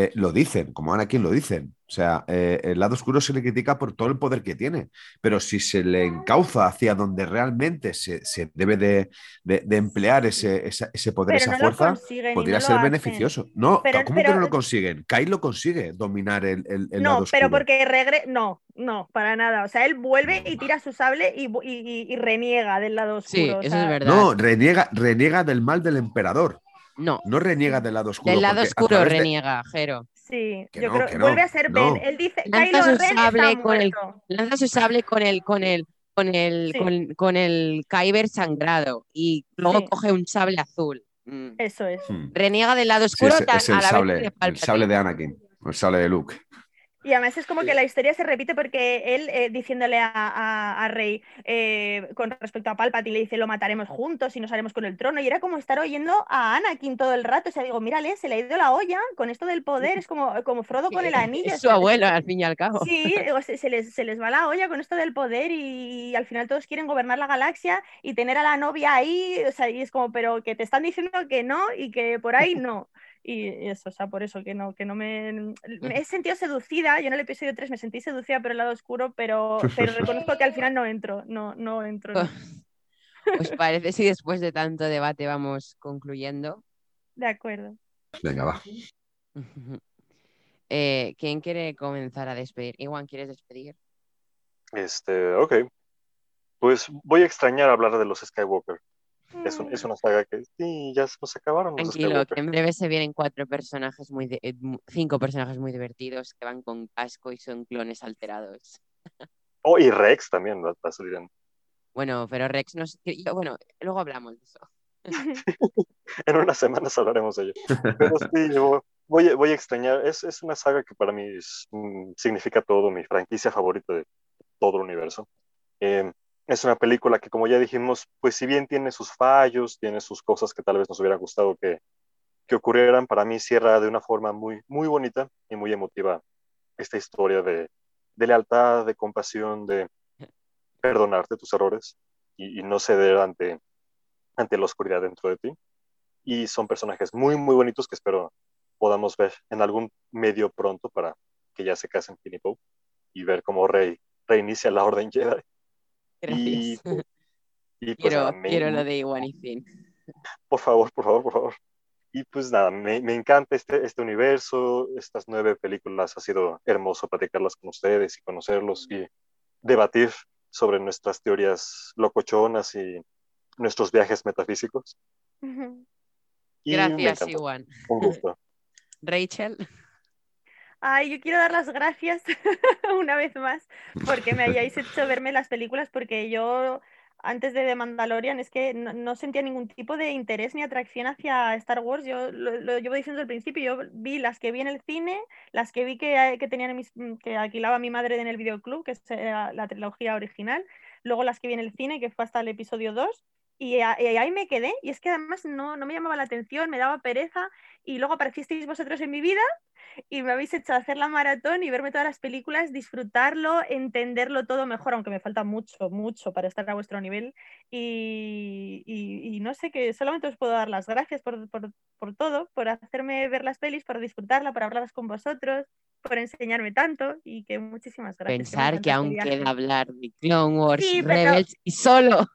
eh, lo dicen, como Anakin lo dicen. O sea, eh, el lado oscuro se le critica por todo el poder que tiene, pero si se le encauza hacia donde realmente se, se debe de, de- de emplear ese, ese poder, pero esa no lo fuerza, podría no lo ser beneficioso. No, Pero- ¿cómo pero- que no lo consiguen? Kylo consigue dominar el, el, el No, lado pero oscuro. porque regre... No, no, para nada. O sea, él vuelve y tira su sable y, reniega del lado oscuro. Sí, o eso sea, es verdad. No, reniega, reniega del mal del emperador. No, No reniega del lado oscuro. del lado oscuro de- reniega, Jero. Sí, Que yo no, creo que no, vuelve a ser no. Ben. Él dice, Lanza su sable con el-. Lanza su sable con el, con el, con el, Sí. con, con el Kyber sangrado y luego Sí. coge un sable azul. Mm. Eso es. Hmm. Reniega del lado Sí, oscuro es, es a el la vez sable, que de el sable de Anakin, el sable de Luke. Y además es como que la historia se repite porque él eh, diciéndole a, a- a Rey eh, con respecto a Palpatine le dice lo mataremos juntos y nos haremos con el trono y era como estar oyendo a Anakin todo el rato, o sea, digo, mírale, se le ha ido la olla con esto del poder, es como, como Frodo con el anillo. Es su abuelo, al fin y al cabo. Sí, digo, se, se les, se les va la olla con esto del poder y, al final todos quieren gobernar la galaxia y tener a la novia ahí, o sea, y es como, pero que te están diciendo que no y que por ahí no. Y eso, o sea, por eso que no, que no me... Me he sentido seducida, yo en el episodio 3 me sentí seducida por el lado oscuro, pero, pero reconozco que al final no entro, no, no entro. no. ¿Os parece si después de tanto debate vamos concluyendo? De acuerdo. Venga, va. Eh, ¿Quién quiere comenzar a despedir? Iwan, ¿quieres despedir? Este, ok. Pues voy a extrañar hablar de los Skywalker. Es, un- es una saga que sí, ya se nos acabaron los Tranquilo, que en breve se vienen cuatro personajes muy de- eh, cinco personajes muy divertidos que van con casco y son clones alterados. Oh, y Rex también va a salir en, Bueno, pero Rex no bueno, luego hablamos de eso. en unas semanas hablaremos de ello. Pero sí, yo voy, a- voy a extrañar. Es, es una saga que para mí es, mm, significa todo, mi franquicia favorita de todo el universo. Eh, es una película que, como ya dijimos, pues si bien tiene sus fallos, tiene sus cosas que tal vez nos hubiera gustado que, que ocurrieran, para mí cierra de una forma muy, muy bonita y muy emotiva esta historia de, de lealtad, de compasión, de perdonarte tus errores y, no ceder ante, ante la oscuridad dentro de ti. Y son personajes muy, muy bonitos que espero podamos ver en algún medio pronto para que ya se casen Finn y Poe y ver cómo Rey reinicia la Orden Jedi. Gracias. Y, pues, quiero, lo de Iwan y Finn. Por favor, por favor, por favor. Y pues nada, me, me, encanta este, este universo, estas nueve películas, ha sido hermoso platicarlas con ustedes y conocerlos y debatir sobre nuestras teorías locochonas y nuestros viajes metafísicos. Gracias, Iwan. Un gusto. Rachel. Ay, yo quiero dar las gracias una vez más porque me hayáis hecho verme las películas porque yo antes de The Mandalorian es que no, sentía ningún tipo de interés ni atracción hacia Star Wars. Yo lo, llevo diciendo al principio, yo vi las que vi en el cine, las que vi que, que tenían mis, que alquilaba mi madre en el videoclub, que es la trilogía original, luego las que vi en el cine, que fue hasta el episodio 2. Y, ahí me quedé, y es que además no, no me llamaba la atención, me daba pereza, y luego aparecisteis vosotros en mi vida y me habéis hecho hacer la maratón y verme todas las películas, disfrutarlo, entenderlo todo mejor, aunque me falta mucho, mucho para estar a vuestro nivel. Y, y, no sé, que solamente os puedo dar las gracias por, por, por, todo, por hacerme ver las pelis, por disfrutarla, por hablarlas con vosotros, por enseñarme tanto y que muchísimas gracias. Pensar que, aún queda hablar de Clone Wars, Rebels y solo.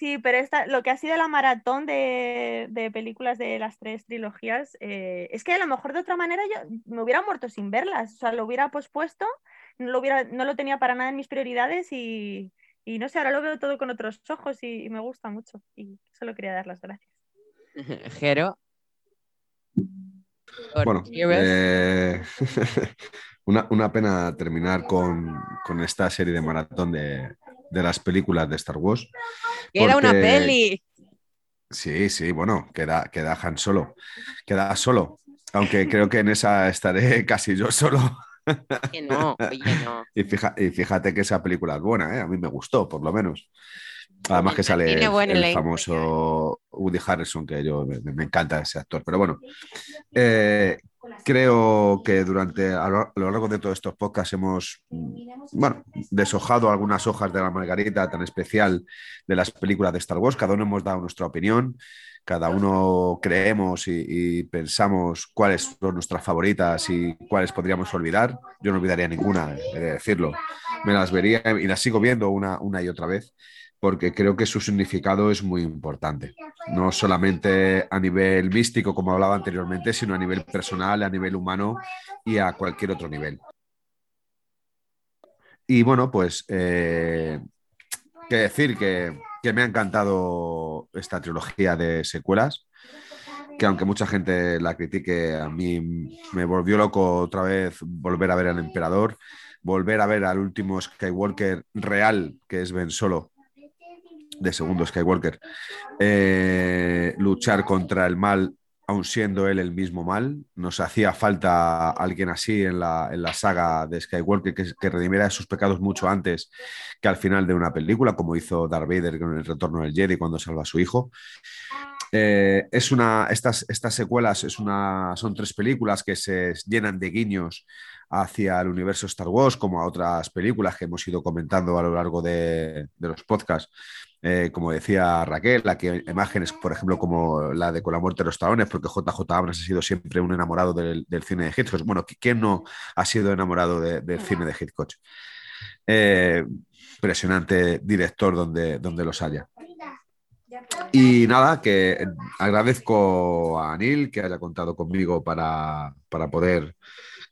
Sí, pero esta, lo que ha sido la maratón de, películas de las tres trilogías, eh, es que a lo mejor de otra manera yo me hubiera muerto sin verlas, o sea, lo hubiera pospuesto, no lo, hubiera, no lo tenía para nada en mis prioridades y, no sé, ahora lo veo todo con otros ojos y, me gusta mucho y solo quería dar las gracias. Jero. Bueno, eh, una, pena terminar con, con esta serie de maratón de, de las películas de Star Wars. Era una peli. Sí, sí, bueno, queda, queda Han solo. Queda solo. Aunque creo que en esa estaré casi yo solo. Que no, oye, no. Y, fíjate que esa película es buena, ¿eh? a mí me gustó, por lo menos. Además que sale el, famoso Woody Harrison, que yo me, encanta ese actor. Pero bueno, eh, creo que durante a lo, largo de todos estos podcasts hemos bueno, deshojado algunas hojas de la margarita tan especial de las películas de Star Wars. Cada uno hemos dado nuestra opinión, cada uno creemos y, pensamos cuáles son nuestras favoritas y cuáles podríamos olvidar. Yo no olvidaría ninguna, he de decirlo. Me las vería y las sigo viendo una, una y otra vez porque creo que su significado es muy importante, no solamente a nivel místico, como hablaba anteriormente, sino a nivel personal, a nivel humano y a cualquier otro nivel. Y bueno, pues, eh, qué decir que, que me ha encantado esta trilogía de secuelas, que aunque mucha gente la critique, a mí me volvió loco otra vez volver a ver al emperador, volver a ver al último Skywalker real, que es Ben Solo, de segundo Skywalker, eh, luchar contra el mal, aun siendo él el mismo mal. Nos hacía falta alguien así en la, en la saga de Skywalker que, que, redimiera sus pecados mucho antes que al final de una película, como hizo Darth Vader con el retorno del Jedi cuando salva a su hijo. Eh, es una, estas, estas secuelas es una, son tres películas que se llenan de guiños hacia el universo Star Wars, como a otras películas que hemos ido comentando a lo largo de, de los podcasts eh, como decía Raquel, aquí hay imágenes, por ejemplo, como la de Con la muerte de los talones, porque JJ Abrams ha sido siempre un enamorado del, cine de Hitchcock. Bueno, ¿quién no ha sido enamorado del cine de Hitchcock? Eh, impresionante director donde, donde los haya. Y nada, que agradezco a Anil que haya contado conmigo para, para poder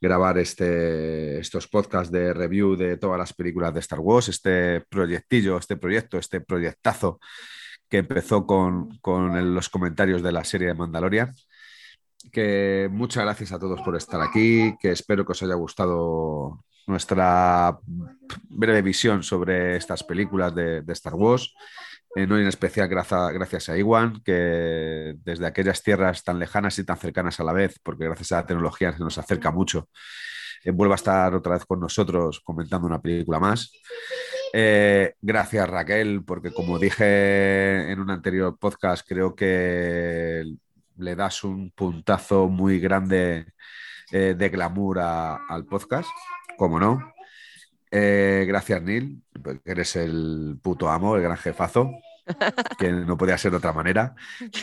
grabar este, estos podcasts de review de todas las películas de Star Wars, este proyectillo, este proyecto, este proyectazo que empezó con, con los comentarios de la serie de Mandalorian. Que muchas gracias a todos por estar aquí, que espero que os haya gustado nuestra breve visión sobre estas películas de, de Star Wars. Eh, no en especial gracias a Iwan, que desde aquellas tierras tan lejanas y tan cercanas a la vez, porque gracias a la tecnología se nos acerca mucho, eh, vuelva a estar otra vez con nosotros comentando una película más. Eh, gracias Raquel, porque como dije en un anterior podcast, creo que le das un puntazo muy grande de glamour al podcast, como no. Eh, gracias, Neil, porque eres el puto amo, el gran jefazo, que no podía ser de otra manera.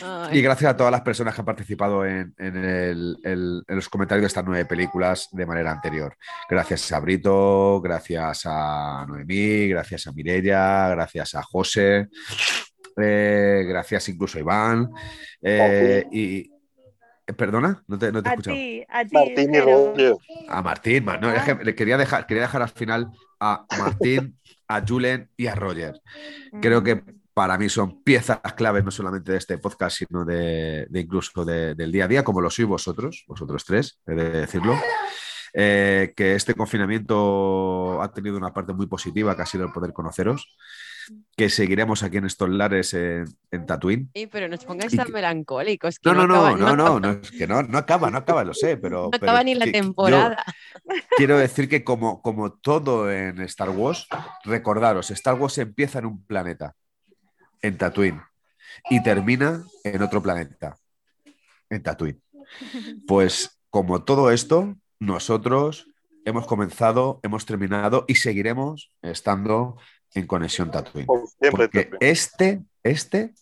Ay, Y gracias a todas las personas que han participado en, en el- el- en los comentarios de estas nueve películas de manera anterior. Gracias a Brito, gracias a Noemí, gracias a Mirella, gracias a José, eh, gracias incluso a Iván. eh, y, ¿Perdona? No te, no te he A escuchado. ti, a ti. Martín y. Roger. A Martín, ma- no, es que le quería dejar, quería dejar al final a Martín, a Julen y a Roger. Creo que para mí son piezas claves no solamente de este podcast, sino de, de incluso de- del día a día, como lo sois vosotros, vosotros tres, he de decirlo. Eh, que este confinamiento ha tenido una parte muy positiva, que ha sido el poder conoceros, que seguiremos aquí en estos lares en, en Tatooine. sí, pero nos pongáis tan melancólicos. que No, no, no, acaba- no, no, no, es que no, no acaba, no acaba, lo sé, pero... no pero acaba ni la que- temporada. quiero decir que como, como todo en Star Wars, recordaros, Star Wars empieza en un planeta, en Tatooine, y termina en otro planeta, en Tatooine. Pues como todo esto, nosotros hemos comenzado, hemos terminado y seguiremos estando en Conexión Tatooine. Siempre. Porque Tatooine. este, este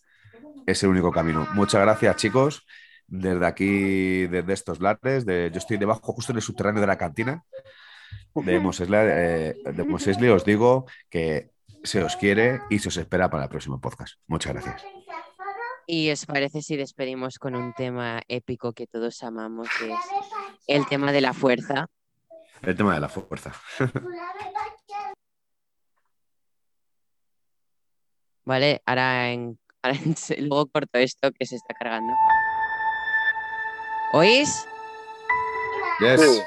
es el único camino. Muchas gracias, chicos. Desde aquí, desde estos lares, de, yo estoy debajo, justo en el subterráneo de la cantina de Mos eh, de Mos Eisley, os digo que se os quiere y se os espera para el próximo podcast. Muchas gracias. ¿Y os parece si despedimos con un tema épico que todos amamos, que es el tema de la fuerza? El tema de la fuerza. ¿Vale? Ahora, en, ahora en- luego corto esto que se está cargando. ¿Oís? Yes. Sí.